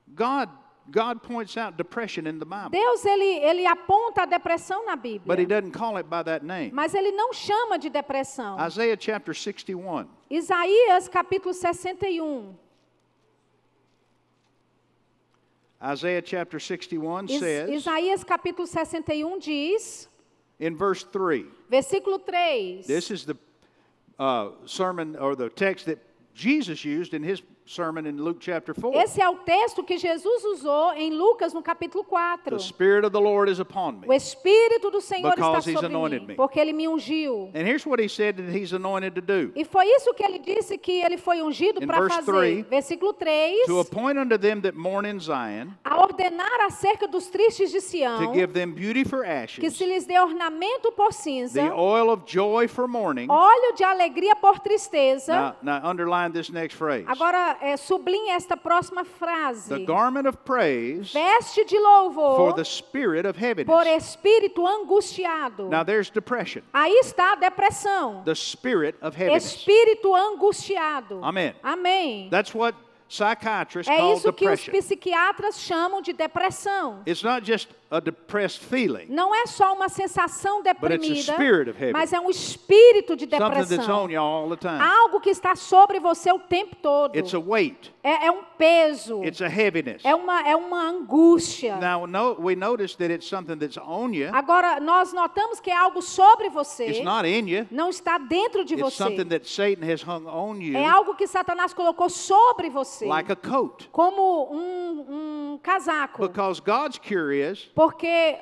God, God points out depression in the Bible, Deus ele, ele aponta a depressão na Bíblia. but He doesn't call it by that name. mas ele não chama de depressão. Isaiah chapter 61. Isaías capítulo 61. Isaiah chapter 61 Is- says Isaías capítulo 61 diz, in verse 3. versículo 3. This is the uh, sermon or the text that Jesus used in his sermon in Luke chapter 4. Esse é o texto que Jesus usou em Lucas no capítulo 4. The Spirit of the Lord is upon me. O Espírito do Senhor está Because he's sobre anointed mim, me. porque ele me ungiu. And here's what he said that he's anointed to do E foi isso que ele disse que ele foi ungido para fazer. three, Versículo 3. to appoint unto them that mourn in Zion, A ordenar acerca dos tristes de Sião, to give them beauty for que ashes, se lhes dê ornamento por cinza, the oil of joy for mourning. óleo de alegria por tristeza. Now, now underline this next phrase. Agora, é, sublinhe esta próxima frase. The garment of praise Veste de for louvor the spirit of por heaviness. espírito angustiado. Now there's depression. Aí está a depressão. The spirit of heaviness. Espírito angustiado. Amen. Amém. That's what psychiatrists É call isso que os depression. psiquiatras chamam de depressão. It's not just não é só uma sensação deprimida, mas é um espírito de depressão. on you all the time. Algo que está sobre você o tempo todo. It's a weight, É, é um peso. it's a heaviness. É uma, é uma angústia. Now, no, we notice that it's something that's on you. Agora, nós notamos que é algo sobre você. It's not in you. Não está dentro de It's você. something that Satan has hung on you É algo que Satanás colocou sobre você. like a coat. Como um, um casaco. Because God's cure is, Porque.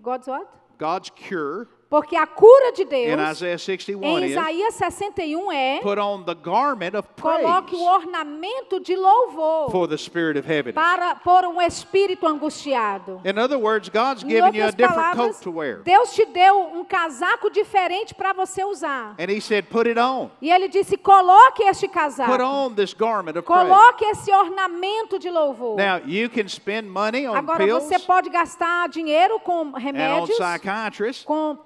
God's what? God's cure Porque a cura de Deus. in Isaiah 61 Em is Isaías 61 é. Coloque o praise ornamento de louvor. for the spirit of heaviness. Para por um espírito angustiado. In other words, God's given you a different coat to wear. Deus te deu um casaco diferente para você usar. And He said, Put it on. E ele disse: coloque este casaco. Put on this garment of praise. Coloque esse ornamento de louvor. Now, you can spend money on Agora pills você pode gastar dinheiro com remédios, com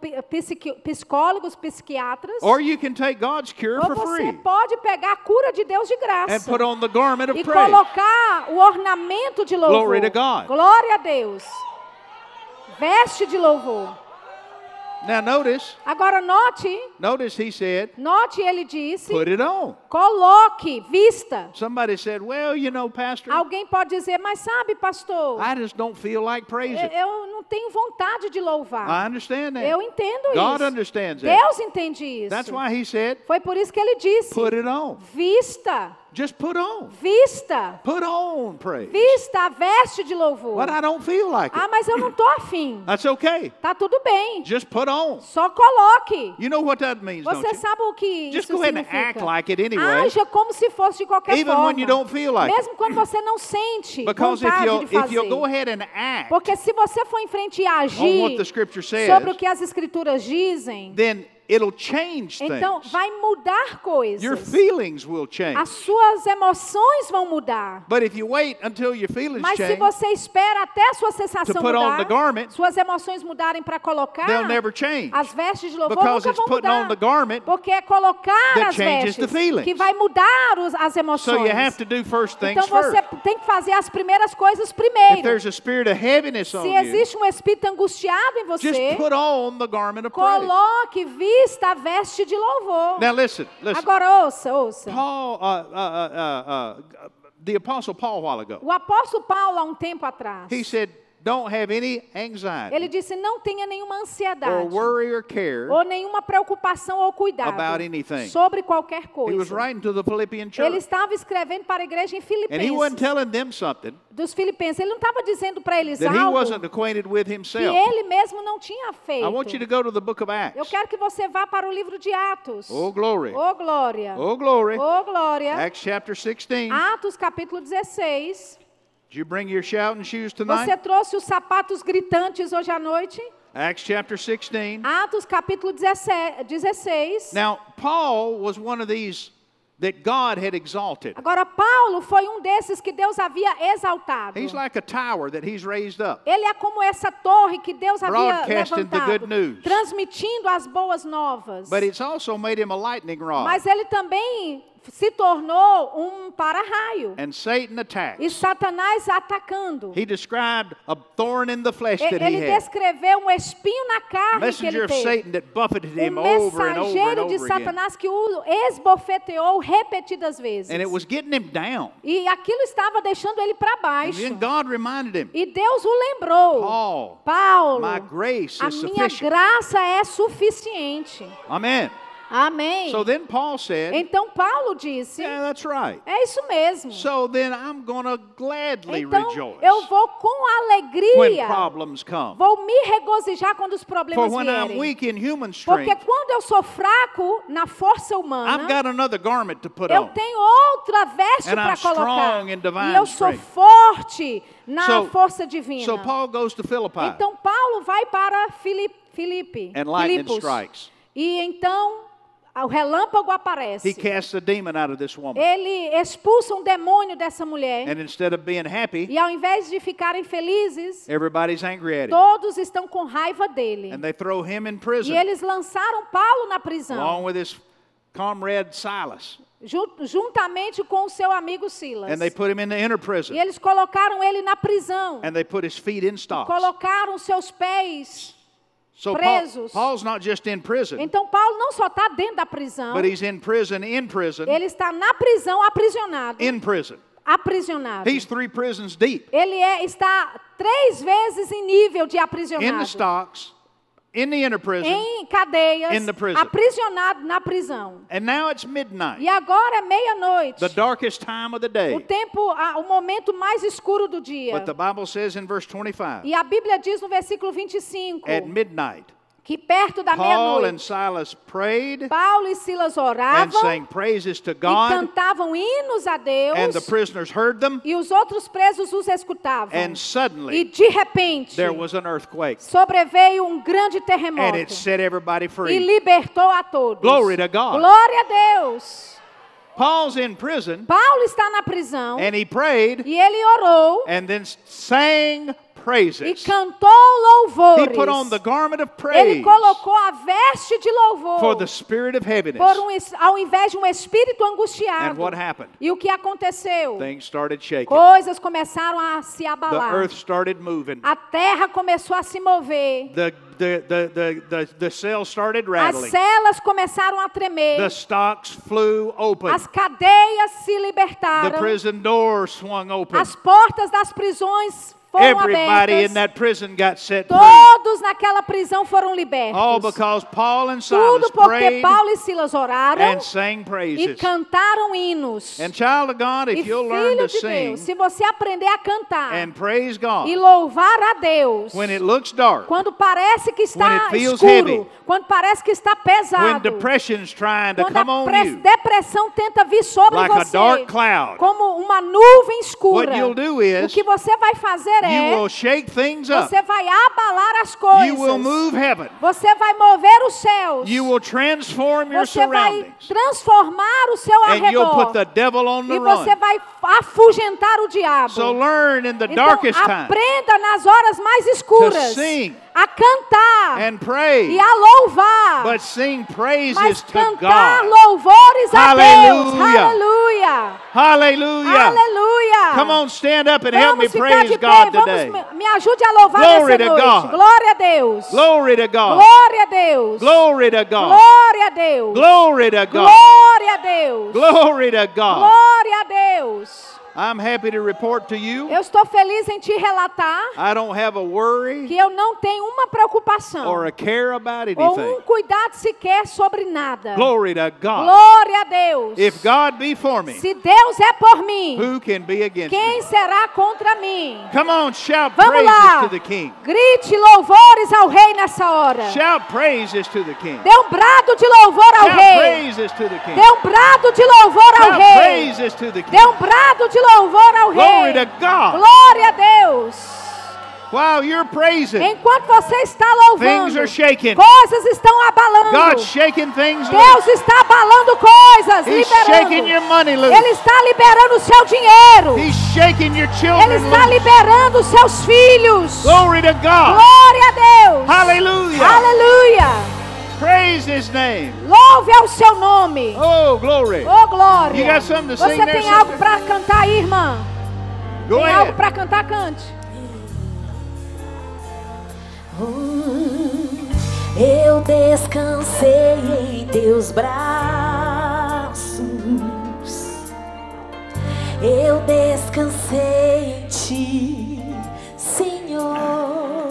psicólogos, psiquiatras. or you can take God's cure Ou for você free pode pegar a cura de Deus de and graça put on the garment e of praise. colocar o ornamento de louvor. Glory to God. Glória a Deus. Veste de louvor. Now, notice, Agora note, notice He said, note ele disse, Put it on. Coloque, vista. Somebody said, Well, you know, Pastor, Alguém pode dizer, mas sabe, pastor, I just don't feel like praising. eu não tenho vontade de louvar. I understand that. Eu entendo God isso. understands that. Deus entende isso. That's why He said, Foi por isso que ele disse: Put it on. vista, Just put on. vista, Put on praise. vista a veste de louvor. But I don't feel like Ah, it. mas eu não tô afim. That's okay. Tá tudo bem. Just put on. Só coloque. You know what that means, don't Você you? sabe o que Just isso go ahead and act like it anyway. Haja como se fosse de qualquer Even forma. when you don't feel like. Mesmo quando você não sente Because if vontade you'll, de if fazer. you'll go ahead and act, Porque se você for em frente e on what agir the scripture says, sobre o que as escrituras dizem, then it'll change então things. vai mudar coisas. Your feelings will change. As suas emoções vão mudar. But if you wait until your feelings Mas se change, você espera até a sua sensação to put on mudar, the garment, suas emoções mudarem para colocar they'll never change. as vestes de louvor Because nunca it's vão putting mudar. on the garment porque é colocar that as changes the vestes feelings. que vai mudar os, as emoções. So you have to do first things então você first. tem que fazer as primeiras coisas If primeiro. there's a spirit of heaviness on Se you, existe um espírito angustiado em just você, put on the garment of coloque, vista a veste de louvor. Now listen, listen. Agora ouça, ouça. Paul, uh, uh, uh, uh, uh, the Apostle Paul a while ago, O apóstolo Paulo, há um tempo atrás, he said, don't have any anxiety ele disse: não tenha nenhuma or ansiedade. worry or care. ou nenhuma preocupação ou cuidado About anything. sobre qualquer He was coisa. writing to the Philippian Ele church. estava escrevendo para a igreja em And he wasn't Filipenses, telling them something dos filipenses. Ele não estava dizendo para eles that he algo wasn't acquainted with que himself. ele mesmo não tinha feito. I want you to go to the book of Eu Acts. quero que você vá para o livro de Atos. Oh, glory. Oh, glória. Oh, glory. Oh, glória. Acts chapter 16. Atos capítulo 16. Você trouxe os sapatos gritantes hoje à noite? Acts chapter 16. Atos capítulo 17 16. Now, Paul was one of these that God had exalted. Agora, Paulo foi um desses que Deus havia exaltado. He's like a tower that he's raised up. Ele é como essa torre que Deus havia Broadcasting the levantado, good news. transmitindo as boas novas. But it's also made him a lightning rod. Mas ele também se tornou um para-raio. And Satan E. Satanás atacando. He described a thorn in the flesh that he Ele had. descreveu um espinho na carne que Messenger ele of teve. Satan that buffeted him over and over and mensageiro de. Satanás que o esbofeteou repetidas vezes. And it was getting him down. E aquilo estava deixando ele para And baixo. then God reminded him, E Deus o lembrou. Paul, Paulo, my grace a is minha sufficient. graça é suficiente. Amen. Amém. So then Paul said, Então Paulo disse: Yeah, that's right. É isso mesmo. So then I'm to gladly Então rejoice eu vou com when alegria, problems come. vou me regozijar quando os For problemas when I'm vierem. weak in human Porque strength, quando eu sou fraco na força I've humana, got another garment to put eu on. tenho outra veste And para I'm colocar. strong in divine E eu sou strength. forte na So- força divina. So Paul goes to Philippi, Então Paulo vai para Filipe, Filipe and lightning Filipos. strikes. E então o relâmpago aparece. He casts a demon out of this woman. Ele expulsa um demônio dessa mulher. And instead of being happy, E ao invés de ficarem felizes, everybody's angry at him. todos estão com raiva dele. And they throw him in E prison eles lançaram Paulo na prisão. along with his comrade Silas. ju- juntamente com o seu amigo Silas. and they put him in the inner prison, E eles colocaram ele na prisão. and they put his feet in stocks. Colocaram seus pés. So Paul, presos. Paul's not just in prison, Então Paulo não só está dentro da prisão, but he's in prison, in prison, ele está na prisão aprisionado. in prison. Aprisionado. He's three prisons deep. Ele é, está três vezes em nível de in the aprisionado. stocks, in the inner prison, Em cadeias, In the prison. aprisionado na prisão. and now it's midnight, E agora é meia-noite. the darkest time of the O day. tempo, o momento mais escuro do dia. But the Bible says in verse 25, E a Bíblia diz no versículo 25 at midnight, que perto da Paul and meia-noite, Silas prayed Paulo e Silas oravam e cantavam hinos a Deus. and the prisoners heard them, E os outros presos os escutavam. and E suddenly de repente, there was an earthquake, sobreveio um grande and terremoto. it set everybody E libertou a todos. Glory to God. Glória a Deus. Paul's in prison, Paulo está na prisão and he prayed, e ele orou and then sang e praises. cantou He louvores. put on the garment of Ele praise colocou a veste de louvor for the spirit of heaviness. por um, ao invés de um espírito And angustiado. what happened? E o que aconteceu? Things started shaking. Coisas começaram a se The abalar. earth started moving. A terra começou a se mover. The, the, the, the, the, the cells started As rattling. celas começaram a tremer. The stocks flew open. As cadeias se The libertaram. prison doors swung open. As portas das prisões foram Everybody in that prison got set free. Todos naquela prisão foram libertos. All because Paul and Silas Tudo porque Paulo e Silas oraram and sang e praises. cantaram hinos. And child of God, E if you'll learn filho to de sing Deus, se você aprender a cantar and praise God e louvar a Deus, when it looks dark, quando parece que When está it feels escuro, heavy, quando parece que está when pesado, depression's trying to quando come a on you, depressão tenta vir sobre like a você, dark cloud, como uma nuvem escura, what you'll do o is que você vai fazer you é will shake things up. você vai abalar as coisas, You will move heaven. você vai mover os céus, You will transform your você vai transformar o seu And you'll arredor. put the devil on the e você vai afugentar o diabo. So learn in the Então, aprenda nas horas mais escuras a cantar and pray, e a louvar, but sing praises mas to cantar God. louvores a Deus. Hallelujah. Aleluia! Hallelujah. Aleluia! Come on, stand up and help me praise pé, God vamos, today. me- ajude a louvar Glory nessa to noite. God. Glória a Deus. Glory to God. Glória a Deus. Glory to God. Glória a Deus. Glory to God. Glória a Deus. Glory to God. Glória a Deus. I'm happy to report to you. Eu estou feliz em te relatar I don't have a worry que eu não tenho uma preocupação or a care about ou anything. um cuidado sequer sobre nada. Glory to God. Glória a Deus. If God be for me, Se Deus é por mim, who can be against quem me? será contra mim? Come on, shout Vamos praises lá. to the King. Grite louvores ao rei nessa hora. Shout praises to the King. Dê um brado de louvor ao Shout rei. praises to the King. Dê um brado de louvor ao Shout rei. praises to the Dê King. um brado de louvor ao rei. Glory to God. Glória a Deus. While you're praising, Enquanto você está things louvando, are shaking. coisas estão abalando. God's shaking things. Deus está abalando coisas, He's liberando. shaking your money loose. Ele está liberando o seu dinheiro. He's shaking your Ele children está loose. liberando os seus filhos. Glory to God. Glória a Deus. Hallelujah. Aleluia. Praise his name. Louve ao seu nome. Oh, glory. Oh, glória. You got something to Você sing tem there, algo para cantar aí, irmã? Go tem ahead. algo para cantar, cante. Eu descansei em teus braços. Eu descansei em ti, Senhor.